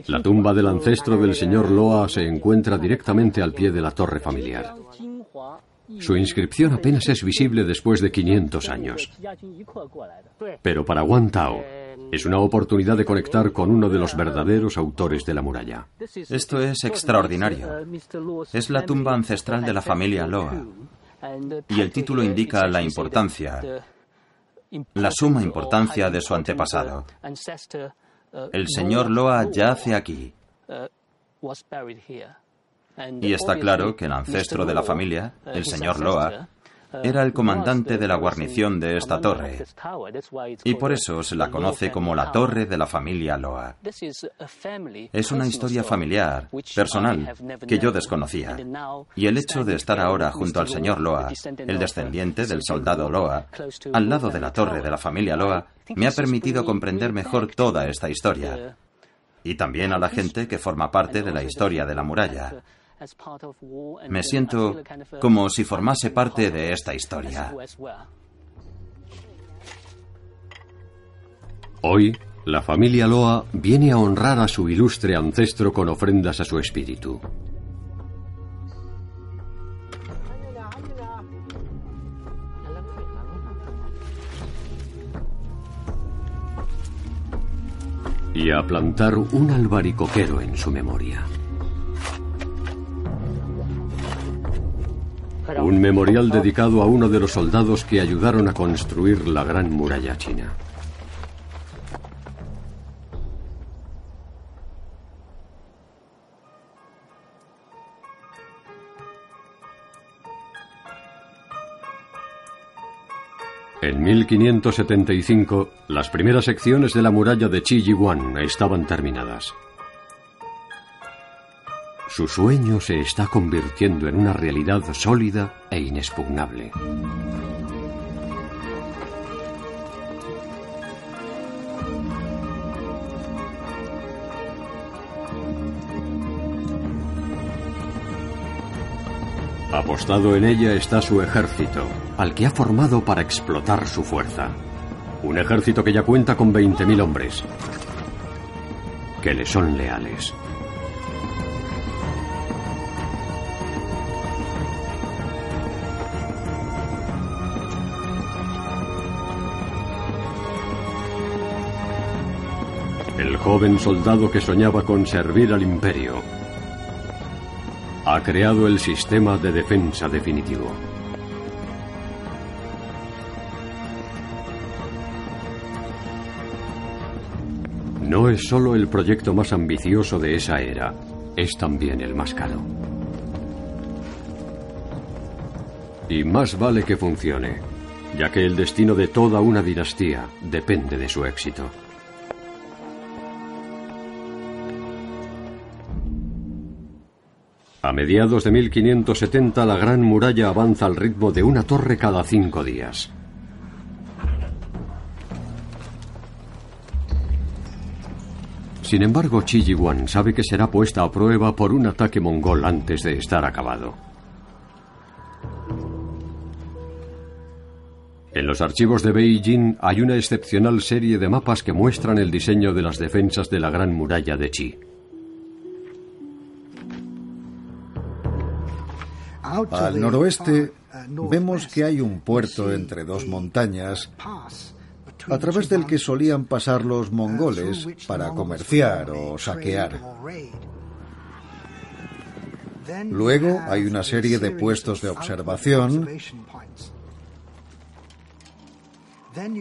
Speaker 1: La tumba del ancestro del señor Loa se encuentra directamente al pie de la torre familiar. Su inscripción apenas es visible después de 500 años. Pero para Wang Tao es una oportunidad de conectar con uno de los verdaderos autores de la muralla.
Speaker 5: Esto es extraordinario. Es la tumba ancestral de la familia Loa. Y el título indica la importancia, la suma importancia de su antepasado. El señor Loa yace aquí. Y está claro que el ancestro de la familia, el señor Loa, era el comandante de la guarnición de esta torre. Y por eso se la conoce como la torre de la familia Loa. Es una historia familiar, personal, que yo desconocía. Y el hecho de estar ahora junto al señor Loa, el descendiente del soldado Loa, al lado de la torre de la familia Loa, me ha permitido comprender mejor toda esta historia. Y también a la gente que forma parte de la historia de la muralla. Me siento como si formase parte de esta historia.
Speaker 1: Hoy, la familia Loa viene a honrar a su ilustre ancestro con ofrendas a su espíritu. Y a plantar un albaricoquero en su memoria. Un memorial dedicado a uno de los soldados que ayudaron a construir la gran muralla china. En 1575, las primeras secciones de la muralla de Chi-Yi-Wan estaban terminadas. Su sueño se está convirtiendo en una realidad sólida e inexpugnable. Apostado en ella está su ejército, al que ha formado para explotar su fuerza. Un ejército que ya cuenta con 20.000 hombres, que le son leales. Joven soldado que soñaba con servir al imperio ha creado el sistema de defensa definitivo. No es solo el proyecto más ambicioso de esa era, es también el más caro. Y más vale que funcione, ya que el destino de toda una dinastía depende de su éxito. A mediados de 1570 la Gran Muralla avanza al ritmo de una torre cada cinco días. Sin embargo, Chi Yi-wan sabe que será puesta a prueba por un ataque mongol antes de estar acabado. El los archivos de Beijing hay una excepcional serie de mapas que muestran el diseño de las defensas de la Gran Muralla de Qi.
Speaker 6: Al noroeste vemos que hay un puerto entre dos montañas a través del que solían pasar los mongoles para comerciar o saquear. Luego hay una serie de puestos de observación.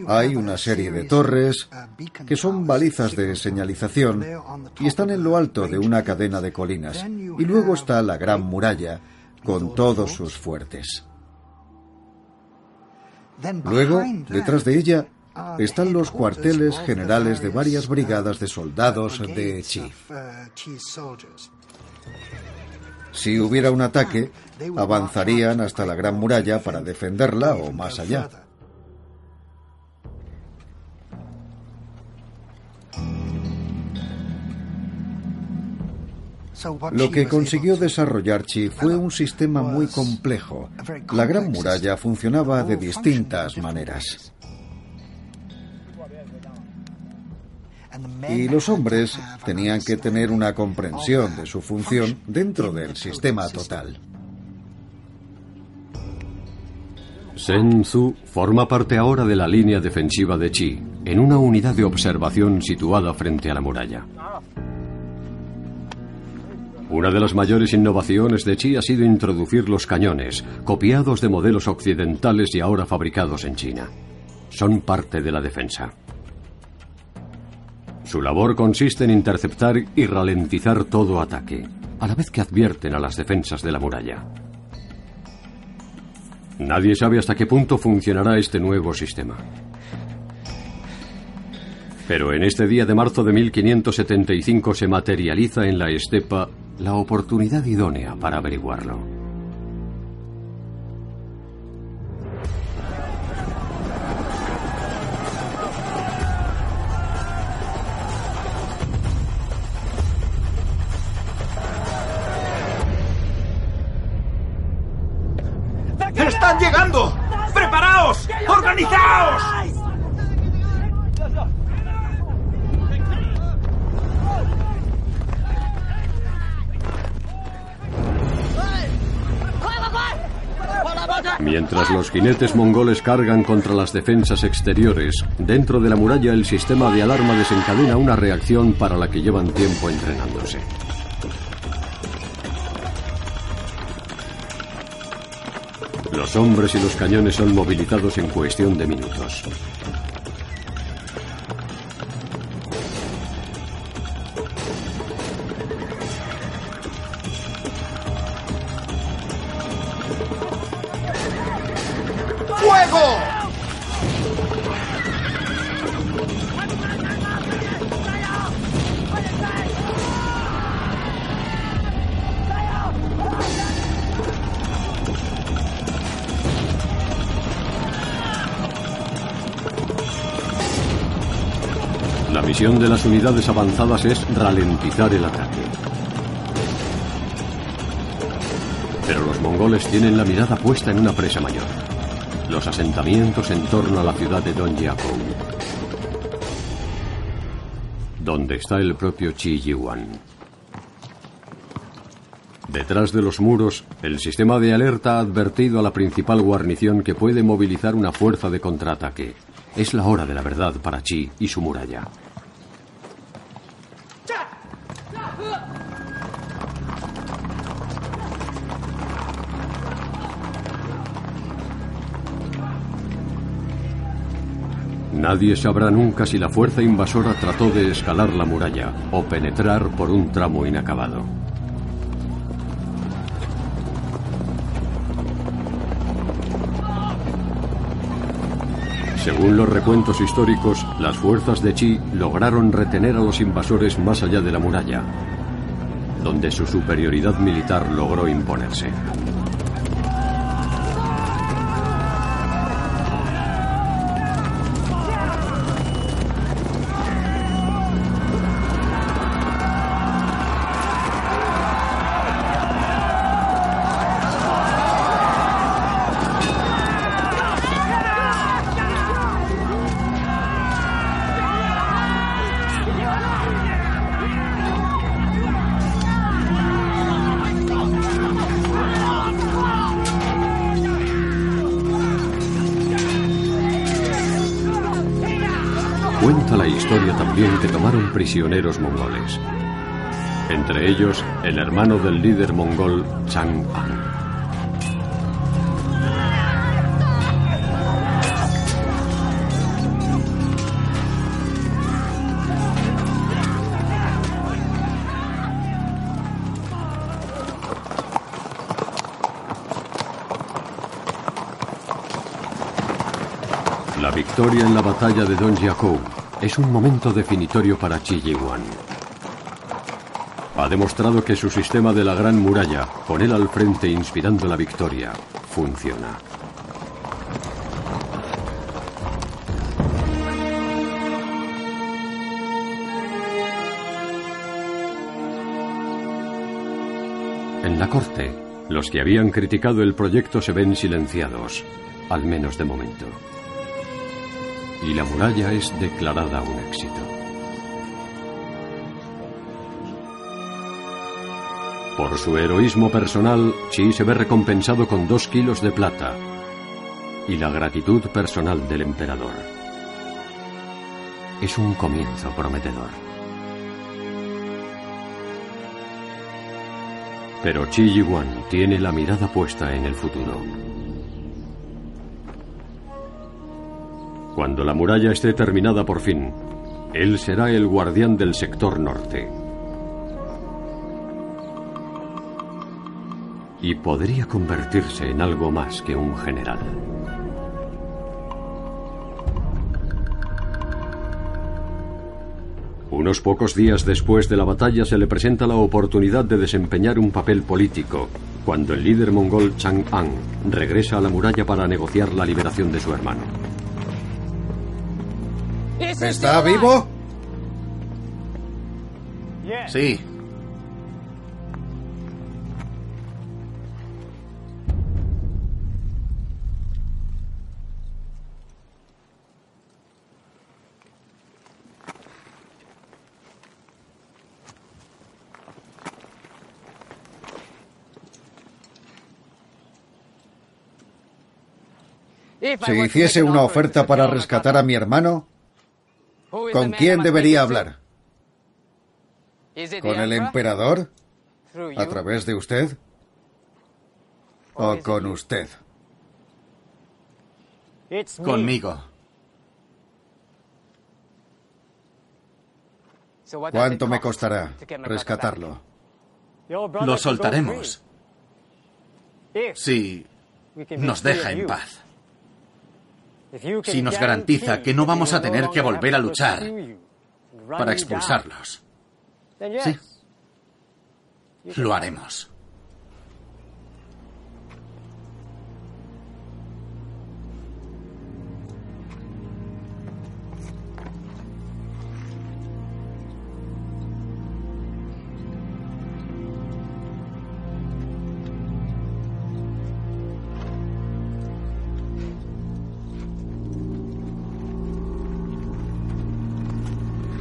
Speaker 6: hay una serie de torres que son balizas de señalización y están en lo alto de una cadena de colinas. Y luego está la Gran Muralla con todos sus fuertes. Luego, detrás de ella, están los cuarteles generales de varias brigadas de soldados de Chi. Si hubiera un ataque, avanzarían hasta la Gran Muralla para defenderla o más allá. Lo que consiguió desarrollar Chi fue un sistema muy complejo. La Gran Muralla funcionaba de distintas maneras. Y los hombres tenían que tener una comprensión de su función dentro del sistema total.
Speaker 1: Sen Tzu forma parte ahora de la línea defensiva de Chi, en una unidad de observación situada frente a la muralla. Una de las mayores innovaciones de Chi ha sido introducir los cañones, copiados de modelos occidentales y ahora fabricados en China. Son parte de la defensa. Su labor consiste en interceptar y ralentizar todo ataque, a la vez que advierten a las defensas de la muralla. Nadie sabe hasta qué punto funcionará este nuevo sistema. Pero en este día de marzo de 1575 se materializa en la estepa la oportunidad idónea para averiguarlo. Jinetes mongoles cargan contra las defensas exteriores, dentro de la muralla el sistema de alarma desencadena una reacción para la que llevan tiempo entrenándose. Los hombres y los cañones son movilizados en cuestión de minutos. Unidades avanzadas es ralentizar el ataque. Pero los mongoles tienen la mirada puesta en una presa mayor. Los asentamientos en torno a la ciudad de Dongyakou. Donde está el propio Chi Yiwan. Detrás de los muros, el sistema de alerta ha advertido a la principal guarnición que puede movilizar una fuerza de contraataque. Es la hora de la verdad para Chi y su muralla. Nadie sabrá nunca si la fuerza invasora trató de escalar la muralla o penetrar por un tramo inacabado. Según los recuentos históricos, las fuerzas de Chi lograron retener a los invasores más allá de la muralla, donde su superioridad militar logró imponerse. También que tomaron prisioneros mongoles. Entre ellos, el hermano del líder mongol Chang'an. La victoria en la batalla de Don Jiakou es un momento definitorio para Chi Yiwan. Ha demostrado que su sistema de la Gran Muralla, con él al frente inspirando la victoria, funciona. En la corte, los que habían criticado el proyecto se ven silenciados, al menos de momento y la muralla es declarada un éxito. Por su heroísmo personal, Chi se ve recompensado con dos kilos de plata y la gratitud personal del emperador. Es un comienzo prometedor. Pero Chi Yiwan tiene la mirada puesta en el futuro. Cuando la muralla esté terminada por fin, él será el guardián del sector norte. Y podría convertirse en algo más que un general. Unos pocos días después de la batalla se le presenta la oportunidad de desempeñar un papel político, cuando el líder mongol Chang'an regresa a la muralla para negociar la liberación de su hermano.
Speaker 6: ¿Está vivo?
Speaker 4: Sí.
Speaker 6: Si hiciese una oferta para rescatar a mi hermano, ¿Con quién debería hablar? ¿Con el emperador? ¿A través de usted? ¿O con usted?
Speaker 4: Conmigo.
Speaker 6: ¿Cuánto me costará rescatarlo?
Speaker 4: Lo soltaremos. Si nos deja en paz si nos garantiza que no vamos a tener que volver a luchar para expulsarlos. Sí. Lo haremos.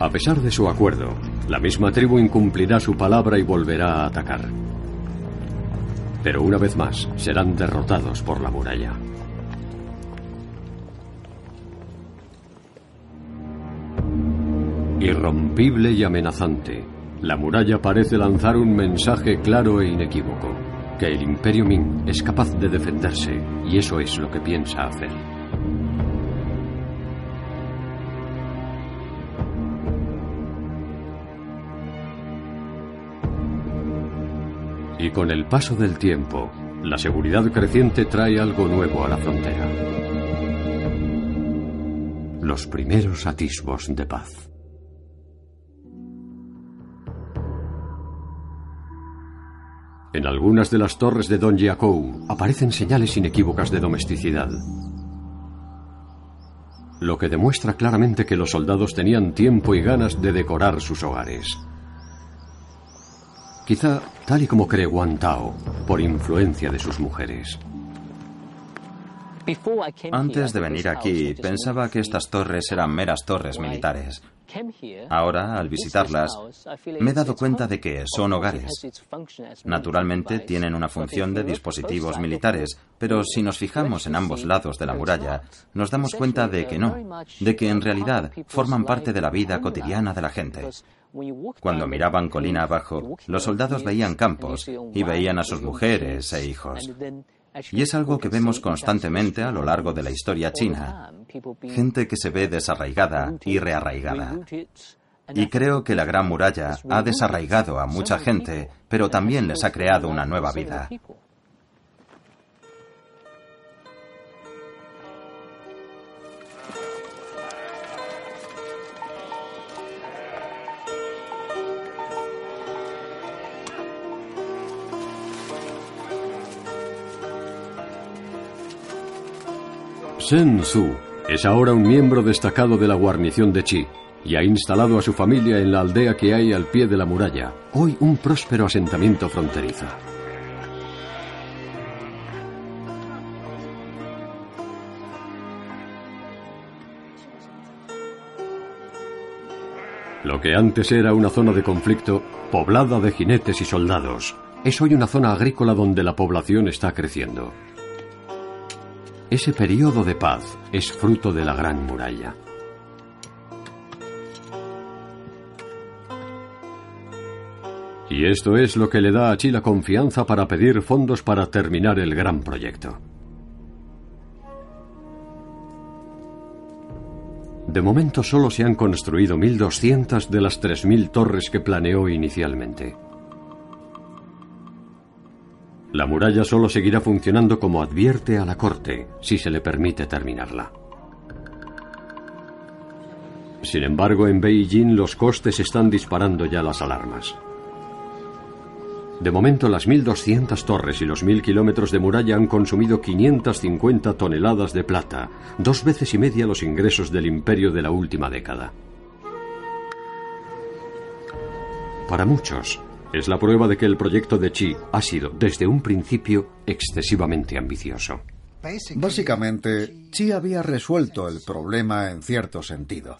Speaker 1: A pesar de su acuerdo, la misma tribu incumplirá su palabra y volverá a atacar. Pero una vez más serán derrotados por la muralla. Irrompible y amenazante, la muralla parece lanzar un mensaje claro e inequívoco, que el Imperio Ming es capaz de defenderse y eso es lo que piensa hacer. Y con el paso del tiempo, la seguridad creciente trae algo nuevo a la frontera. Los primeros atisbos de paz. En algunas de las torres de Don Giacomo aparecen señales inequívocas de domesticidad, lo que demuestra claramente que los soldados tenían tiempo y ganas de decorar sus hogares. Quizá tal y como cree Wang Tao, por influencia de sus mujeres.
Speaker 5: Antes de venir aquí, pensaba que estas torres eran meras torres militares. Ahora, al visitarlas, me he dado cuenta de que son hogares. Naturalmente tienen una función de dispositivos militares, pero si nos fijamos en ambos lados de la muralla, nos damos cuenta de que no, de que en realidad forman parte de la vida cotidiana de la gente. Cuando miraban colina abajo, los soldados veían campos y veían a sus mujeres e hijos. Y es algo que vemos constantemente a lo largo de la historia china. Gente que se ve desarraigada y rearraigada. Y creo que la Gran Muralla ha desarraigado a mucha gente, pero también les ha creado una nueva vida.
Speaker 1: Shen Su es ahora un miembro destacado de la guarnición de Chi y ha instalado a su familia en la aldea que hay al pie de la muralla, hoy un próspero asentamiento fronterizo. Lo que antes era una zona de conflicto, poblada de jinetes y soldados, es hoy una zona agrícola donde la población está creciendo. Ese periodo de paz es fruto de la Gran Muralla. Y esto es lo que le da a Chi la confianza para pedir fondos para terminar el gran proyecto. De momento solo se han construido 1.200 de las 3.000 torres que planeó inicialmente. La muralla solo seguirá funcionando como advierte a la corte, si se le permite terminarla. Sin embargo, en Beijing los costes están disparando ya las alarmas. De momento, las 1.200 torres y los 1.000 kilómetros de muralla han consumido 550 toneladas de plata, dos veces y media los ingresos del imperio de la última década. Para muchos, es la prueba de que el proyecto de Chi ha sido, desde un principio, excesivamente ambicioso.
Speaker 6: Básicamente, Chi había resuelto el problema en cierto sentido.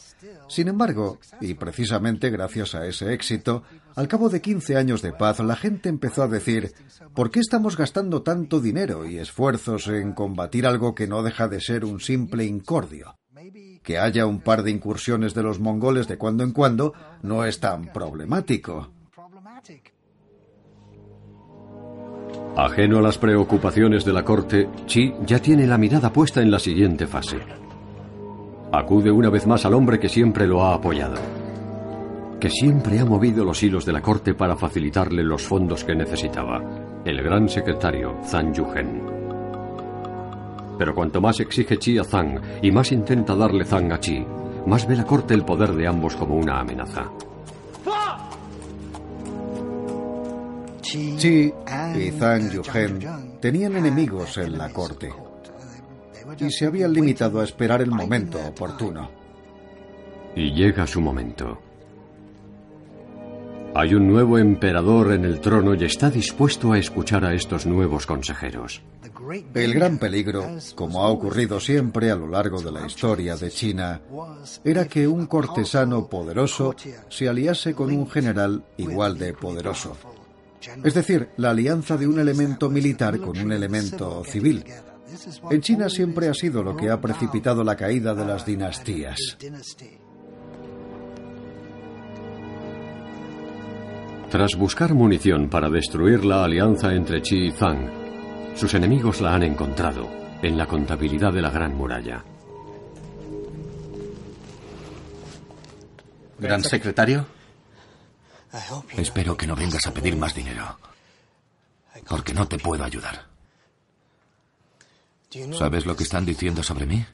Speaker 6: Sin embargo, y precisamente gracias a ese éxito, al cabo de 15 años de paz, la gente empezó a decir, ¿por qué estamos gastando tanto dinero y esfuerzos en combatir algo que no deja de ser un simple incordio? Que haya un par de incursiones de los mongoles de cuando en cuando no es tan problemático.
Speaker 1: Ajeno a las preocupaciones de la corte, Chi ya tiene la mirada puesta en la siguiente fase. Acude una vez más al hombre que siempre lo ha apoyado, que siempre ha movido los hilos de la corte para facilitarle los fondos que necesitaba, el gran secretario Zhang Yuhen. Pero cuanto más exige Chi a Zhang y más intenta darle Zhang a Chi, más ve la corte el poder de ambos como una amenaza.
Speaker 6: Chi y Zhang Yuhen tenían enemigos en la corte y se habían limitado a esperar el momento oportuno.
Speaker 1: Y llega su momento. Hay un nuevo emperador en el trono y está dispuesto a escuchar a estos nuevos consejeros.
Speaker 6: El gran peligro, como ha ocurrido siempre a lo largo de la historia de China, era que un cortesano poderoso se aliase con un general igual de poderoso. Es decir, la alianza de un elemento militar con un elemento civil. En China siempre ha sido lo que ha precipitado la caída de las dinastías.
Speaker 1: Tras buscar munición para destruir la alianza entre Qi y Zhang, sus enemigos la han encontrado en la contabilidad de la Gran Muralla.
Speaker 4: Gran secretario.
Speaker 8: Espero que no vengas a pedir más dinero. Porque no te puedo ayudar. ¿Sabes lo que están diciendo sobre mí?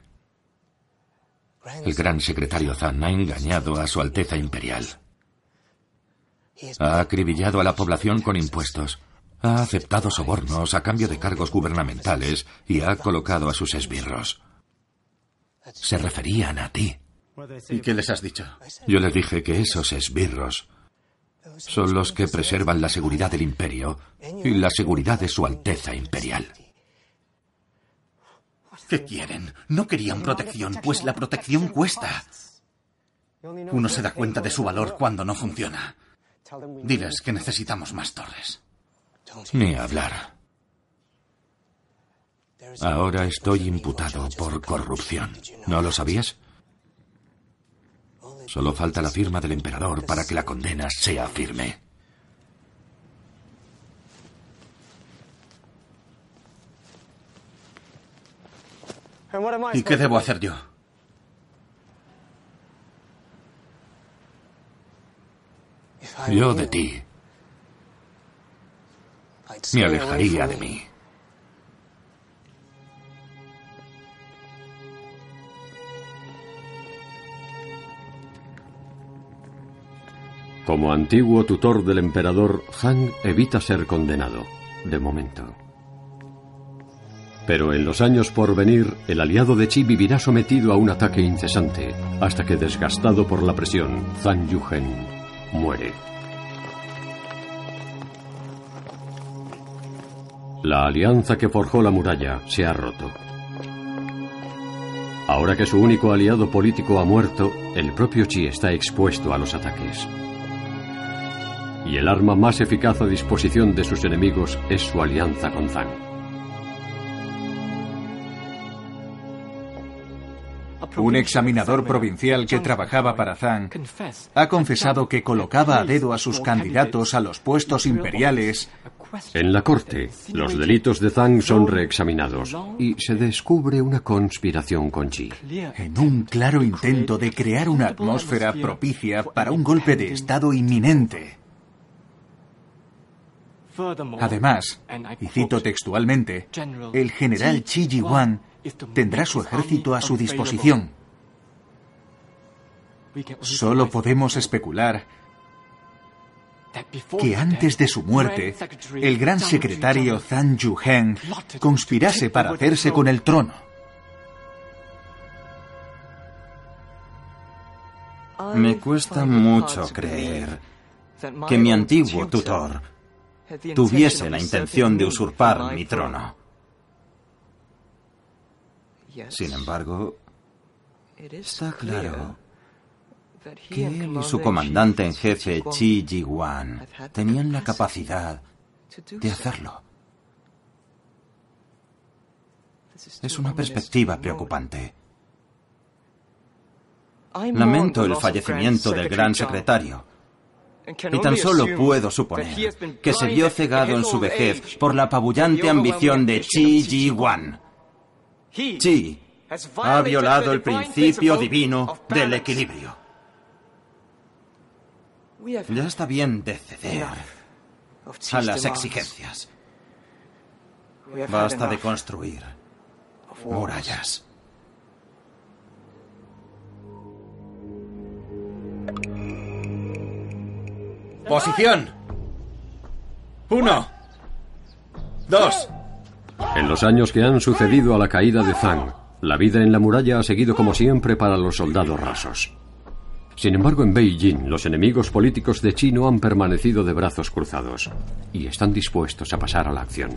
Speaker 8: El gran secretario Zan ha engañado a Su Alteza Imperial. Ha acribillado a la población con impuestos. Ha aceptado sobornos a cambio de cargos gubernamentales y ha colocado a sus esbirros. Se referían a ti.
Speaker 4: ¿Y qué les has dicho?
Speaker 8: Yo les dije que esos esbirros son los que preservan la seguridad del imperio y la seguridad de Su Alteza Imperial.
Speaker 4: ¿Qué quieren? No querían protección, pues la protección cuesta. Uno se da cuenta de su valor cuando no funciona. Diles que necesitamos más torres.
Speaker 8: Ni hablar. Ahora estoy imputado por corrupción. ¿No lo sabías? Solo falta la firma del emperador para que la condena sea firme.
Speaker 4: ¿Y qué debo hacer yo?
Speaker 8: Yo de ti. Me alejaría de mí.
Speaker 1: Como antiguo tutor del emperador, Han evita ser condenado, de momento. Pero en los años por venir, el aliado de Chi vivirá sometido a un ataque incesante, hasta que desgastado por la presión, Zhang Yuhen muere. La alianza que forjó la muralla se ha roto. Ahora que su único aliado político ha muerto, el propio Chi está expuesto a los ataques. Y el arma más eficaz a disposición de sus enemigos es su alianza con Zhang.
Speaker 7: Un examinador provincial que trabajaba para Zhang ha confesado que colocaba a dedo a sus candidatos a los puestos imperiales.
Speaker 1: En la corte, los delitos de Zhang son reexaminados y se descubre una conspiración con Chi.
Speaker 7: En un claro intento de crear una atmósfera propicia para un golpe de Estado inminente. Además, y cito textualmente, el general Chi Ji-wan tendrá su ejército a su disposición. Solo podemos especular que antes de su muerte, el gran secretario Zhang Yuhen conspirase para hacerse con el trono.
Speaker 5: Me cuesta mucho creer que mi antiguo tutor tuviese la intención de usurpar mi trono. Sin embargo, está claro que él y su comandante en jefe Chi Ji-wan tenían la capacidad de hacerlo. Es una perspectiva preocupante. Lamento el fallecimiento del gran secretario. Y tan solo puedo suponer que se vio cegado en su vejez por la apabullante ambición de Chi Ji-wan Chi ha violado el principio divino del equilibrio. Ya está bien de ceder a las exigencias. Basta de construir murallas.
Speaker 4: Posición. Uno. Dos.
Speaker 1: En los años que han sucedido a la caída de Zhang, la vida en la muralla ha seguido como siempre para los soldados rasos. Sin embargo, en Beijing, los enemigos políticos de Chi no han permanecido de brazos cruzados y están dispuestos a pasar a la acción.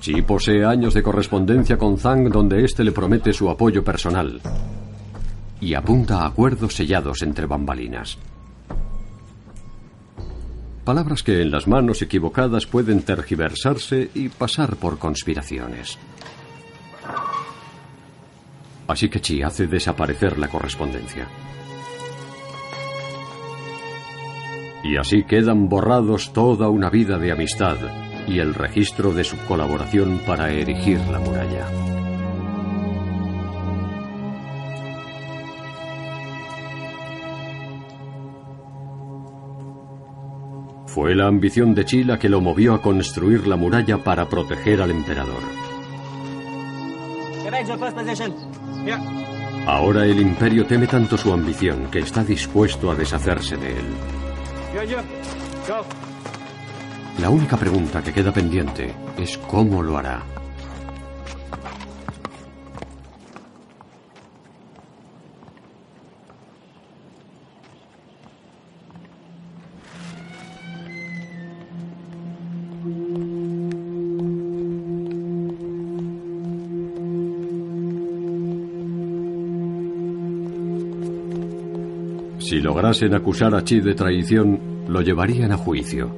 Speaker 1: Chi posee años de correspondencia con Zhang donde éste le promete su apoyo personal y apunta a acuerdos sellados entre bambalinas. Palabras que en las manos equivocadas pueden tergiversarse y pasar por conspiraciones. Así que Chi hace desaparecer la correspondencia. Y así quedan borrados toda una vida de amistad y el registro de su colaboración para erigir la muralla. Fue la ambición de Chi la que lo movió a construir la muralla para proteger al emperador. Ahora el imperio teme tanto su ambición que está dispuesto a deshacerse de él. La única pregunta que queda pendiente es cómo lo hará. Si lograsen acusar a Chi de traición, lo llevarían a juicio.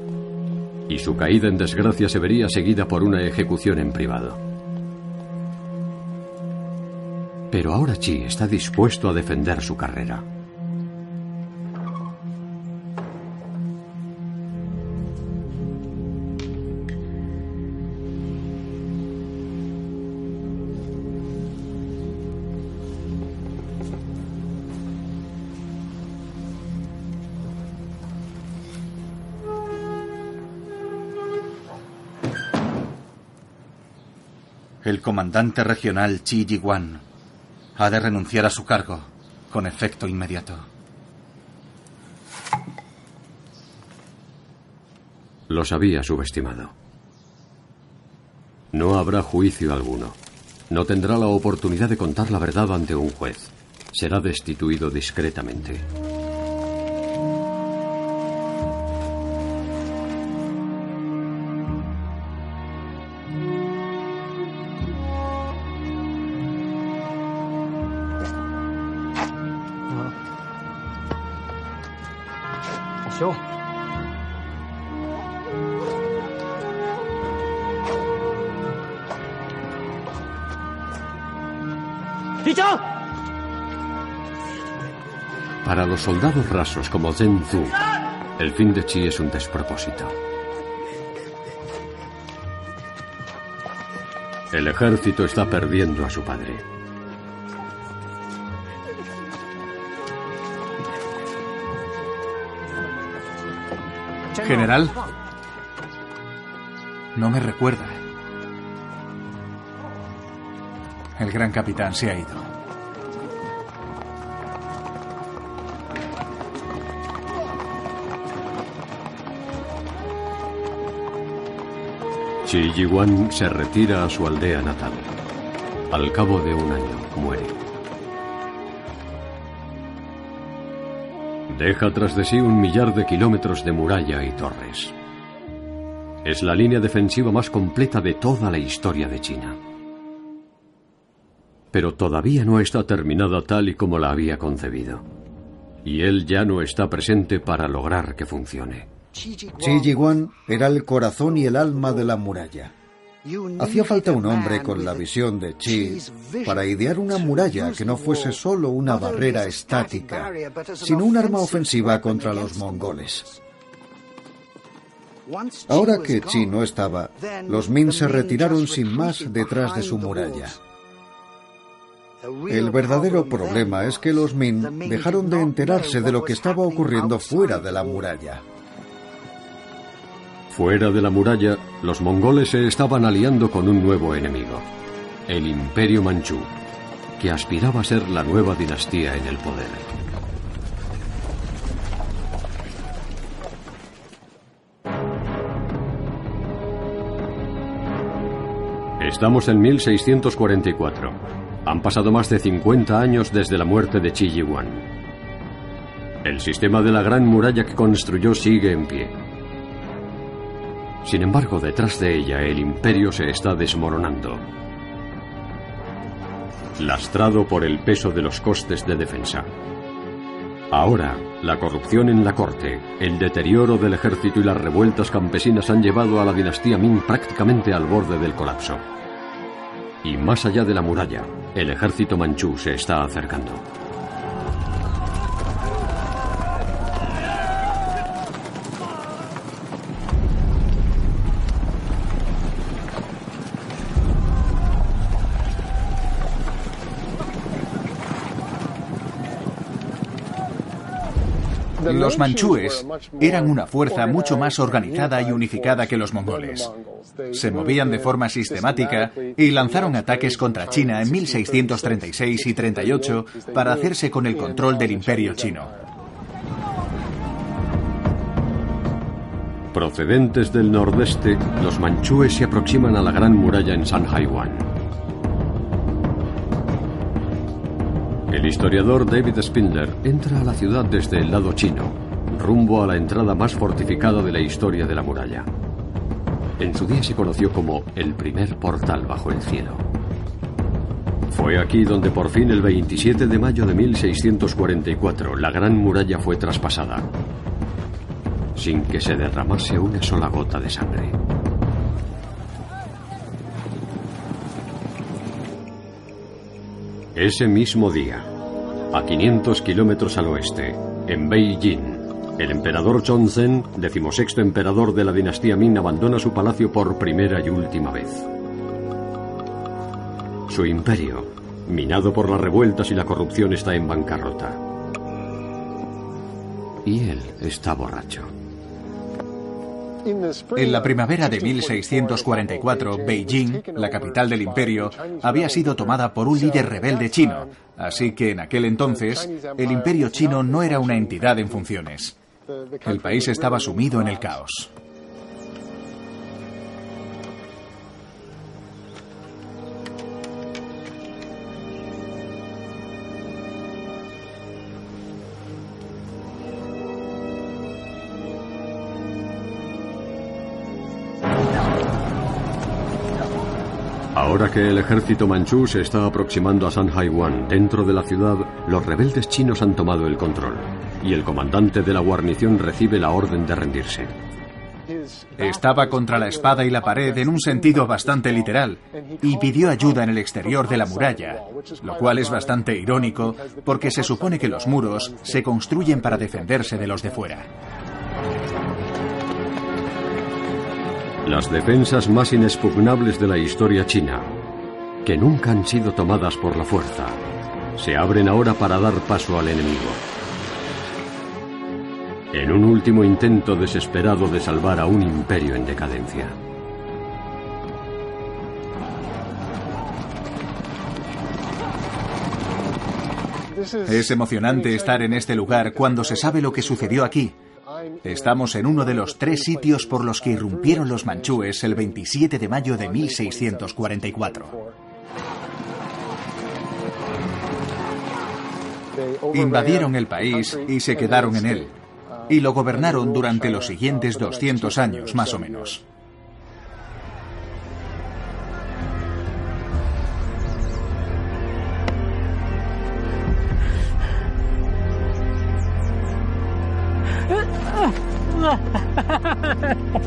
Speaker 1: Y su caída en desgracia se vería seguida por una ejecución en privado. Pero ahora Chi está dispuesto a defender su carrera.
Speaker 4: El comandante regional Chi Ji-wan ha de renunciar a su cargo con efecto inmediato.
Speaker 1: Los había subestimado. No habrá juicio alguno. No tendrá la oportunidad de contar la verdad ante un juez. Será destituido discretamente. Soldados rasos como Zhen Zhu, el fin de Chi es un despropósito. El ejército está perdiendo a su padre.
Speaker 7: General, no me recuerda. El gran capitán se ha ido.
Speaker 1: Chi Yiwan se retira a su aldea natal. Al cabo de un año muere. Deja tras de sí un millar de kilómetros de muralla y torres. Es la línea defensiva más completa de toda la historia de China. Pero todavía no está terminada tal y como la había concebido. Y él ya no está presente para lograr que funcione.
Speaker 6: Chi Jiguan era el corazón y el alma de la muralla. Hacía falta un hombre con la visión de Chi para idear una muralla que no fuese solo una barrera estática, sino un arma ofensiva contra los mongoles. Ahora que Chi no estaba, los Min se retiraron sin más detrás de su muralla. El verdadero problema es que los Min dejaron de enterarse de lo que estaba ocurriendo fuera de la muralla.
Speaker 1: Fuera de la muralla, los mongoles se estaban aliando con un nuevo enemigo, el Imperio Manchú, que aspiraba a ser la nueva dinastía en el poder. Estamos en 1644. Han pasado más de 50 años desde la muerte de Chi Yiwan. El sistema de la gran muralla que construyó sigue en pie. Sin embargo, detrás de ella el imperio se está desmoronando, lastrado por el peso de los costes de defensa. Ahora, la corrupción en la corte, el deterioro del ejército y las revueltas campesinas han llevado a la dinastía Ming prácticamente al borde del colapso. Y más allá de la muralla, el ejército manchú se está acercando.
Speaker 7: Los manchúes eran una fuerza mucho más organizada y unificada que los mongoles. Se movían de forma sistemática y lanzaron ataques contra China en 1636 y 38 para hacerse con el control del imperio chino.
Speaker 1: Procedentes del nordeste, los manchúes se aproximan a la gran muralla en Sanhaiwan. El historiador David Spindler entra a la ciudad desde el lado chino, rumbo a la entrada más fortificada de la historia de la muralla. En su día se conoció como el primer portal bajo el cielo. Fue aquí donde por fin el 27 de mayo de 1644 la Gran Muralla fue traspasada, sin que se derramase una sola gota de sangre. Ese mismo día, a 500 kilómetros al oeste, en Beijing, el emperador Chongzhen, decimosexto emperador de la dinastía Ming, abandona su palacio por primera y última vez. Su imperio, minado por las revueltas y la corrupción, está en bancarrota. Y él está borracho.
Speaker 7: En la primavera de 1644, Beijing, la capital del imperio, había sido tomada por un líder rebelde chino, así que en aquel entonces el imperio chino no era una entidad en funciones. El país estaba sumido en el caos.
Speaker 1: Ahora que el ejército manchú se está aproximando a Sanhaiwan, dentro de la ciudad, los rebeldes chinos han tomado el control y el comandante de la guarnición recibe la orden de rendirse.
Speaker 7: Estaba contra la espada y la pared en un sentido bastante literal y pidió ayuda en el exterior de la muralla, lo cual es bastante irónico porque se supone que los muros se construyen para defenderse de los de fuera.
Speaker 1: Las defensas más inexpugnables de la historia china, que nunca han sido tomadas por la fuerza, se abren ahora para dar paso al enemigo. En un último intento desesperado de salvar a un imperio en decadencia.
Speaker 7: Es emocionante estar en este lugar cuando se sabe lo que sucedió aquí, Estamos en uno de los tres sitios por los que irrumpieron los manchúes el 27 de mayo de 1644. Invadieron el país y se quedaron en él, y lo gobernaron durante los siguientes 200 años más o menos.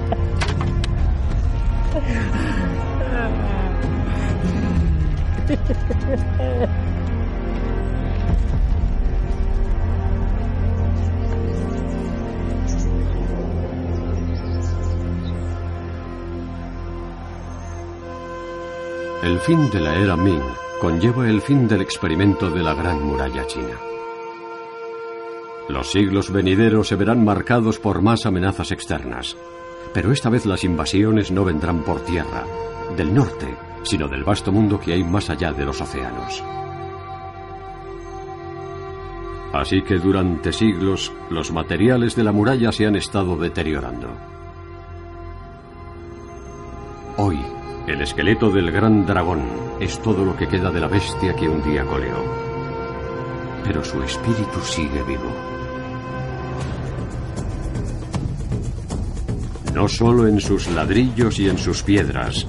Speaker 7: <laughs>
Speaker 1: El fin de la era Ming conlleva el fin del experimento de la Gran Muralla China. Los siglos venideros se verán marcados por más amenazas externas, pero esta vez las invasiones no vendrán por tierra, del norte, sino del vasto mundo que hay más allá de los océanos. Así que durante siglos los materiales de la muralla se han estado deteriorando. Hoy, el esqueleto del gran dragón es todo lo que queda de la bestia que un día coleó. Pero su espíritu sigue vivo. No solo en sus ladrillos y en sus piedras,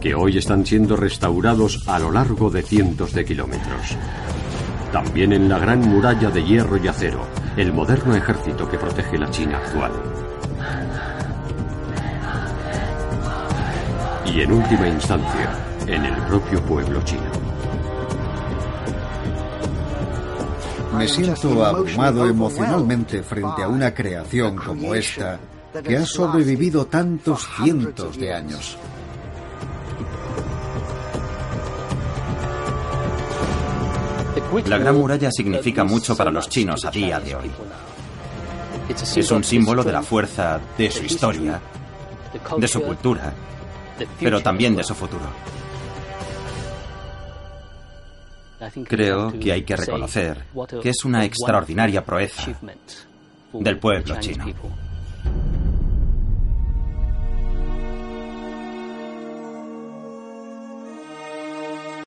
Speaker 1: que hoy están siendo restaurados a lo largo de cientos de kilómetros. También en la gran muralla de hierro y acero, el moderno ejército que protege la China actual. Y en última instancia, en el propio pueblo chino.
Speaker 6: Me siento abrumado emocionalmente frente a una creación como esta que ha sobrevivido tantos cientos de años.
Speaker 5: La Gran Muralla significa mucho para los chinos a día de hoy. Es un símbolo de la fuerza de su historia, de su cultura, pero también de su futuro. Creo que hay que reconocer que es una extraordinaria proeza del pueblo chino.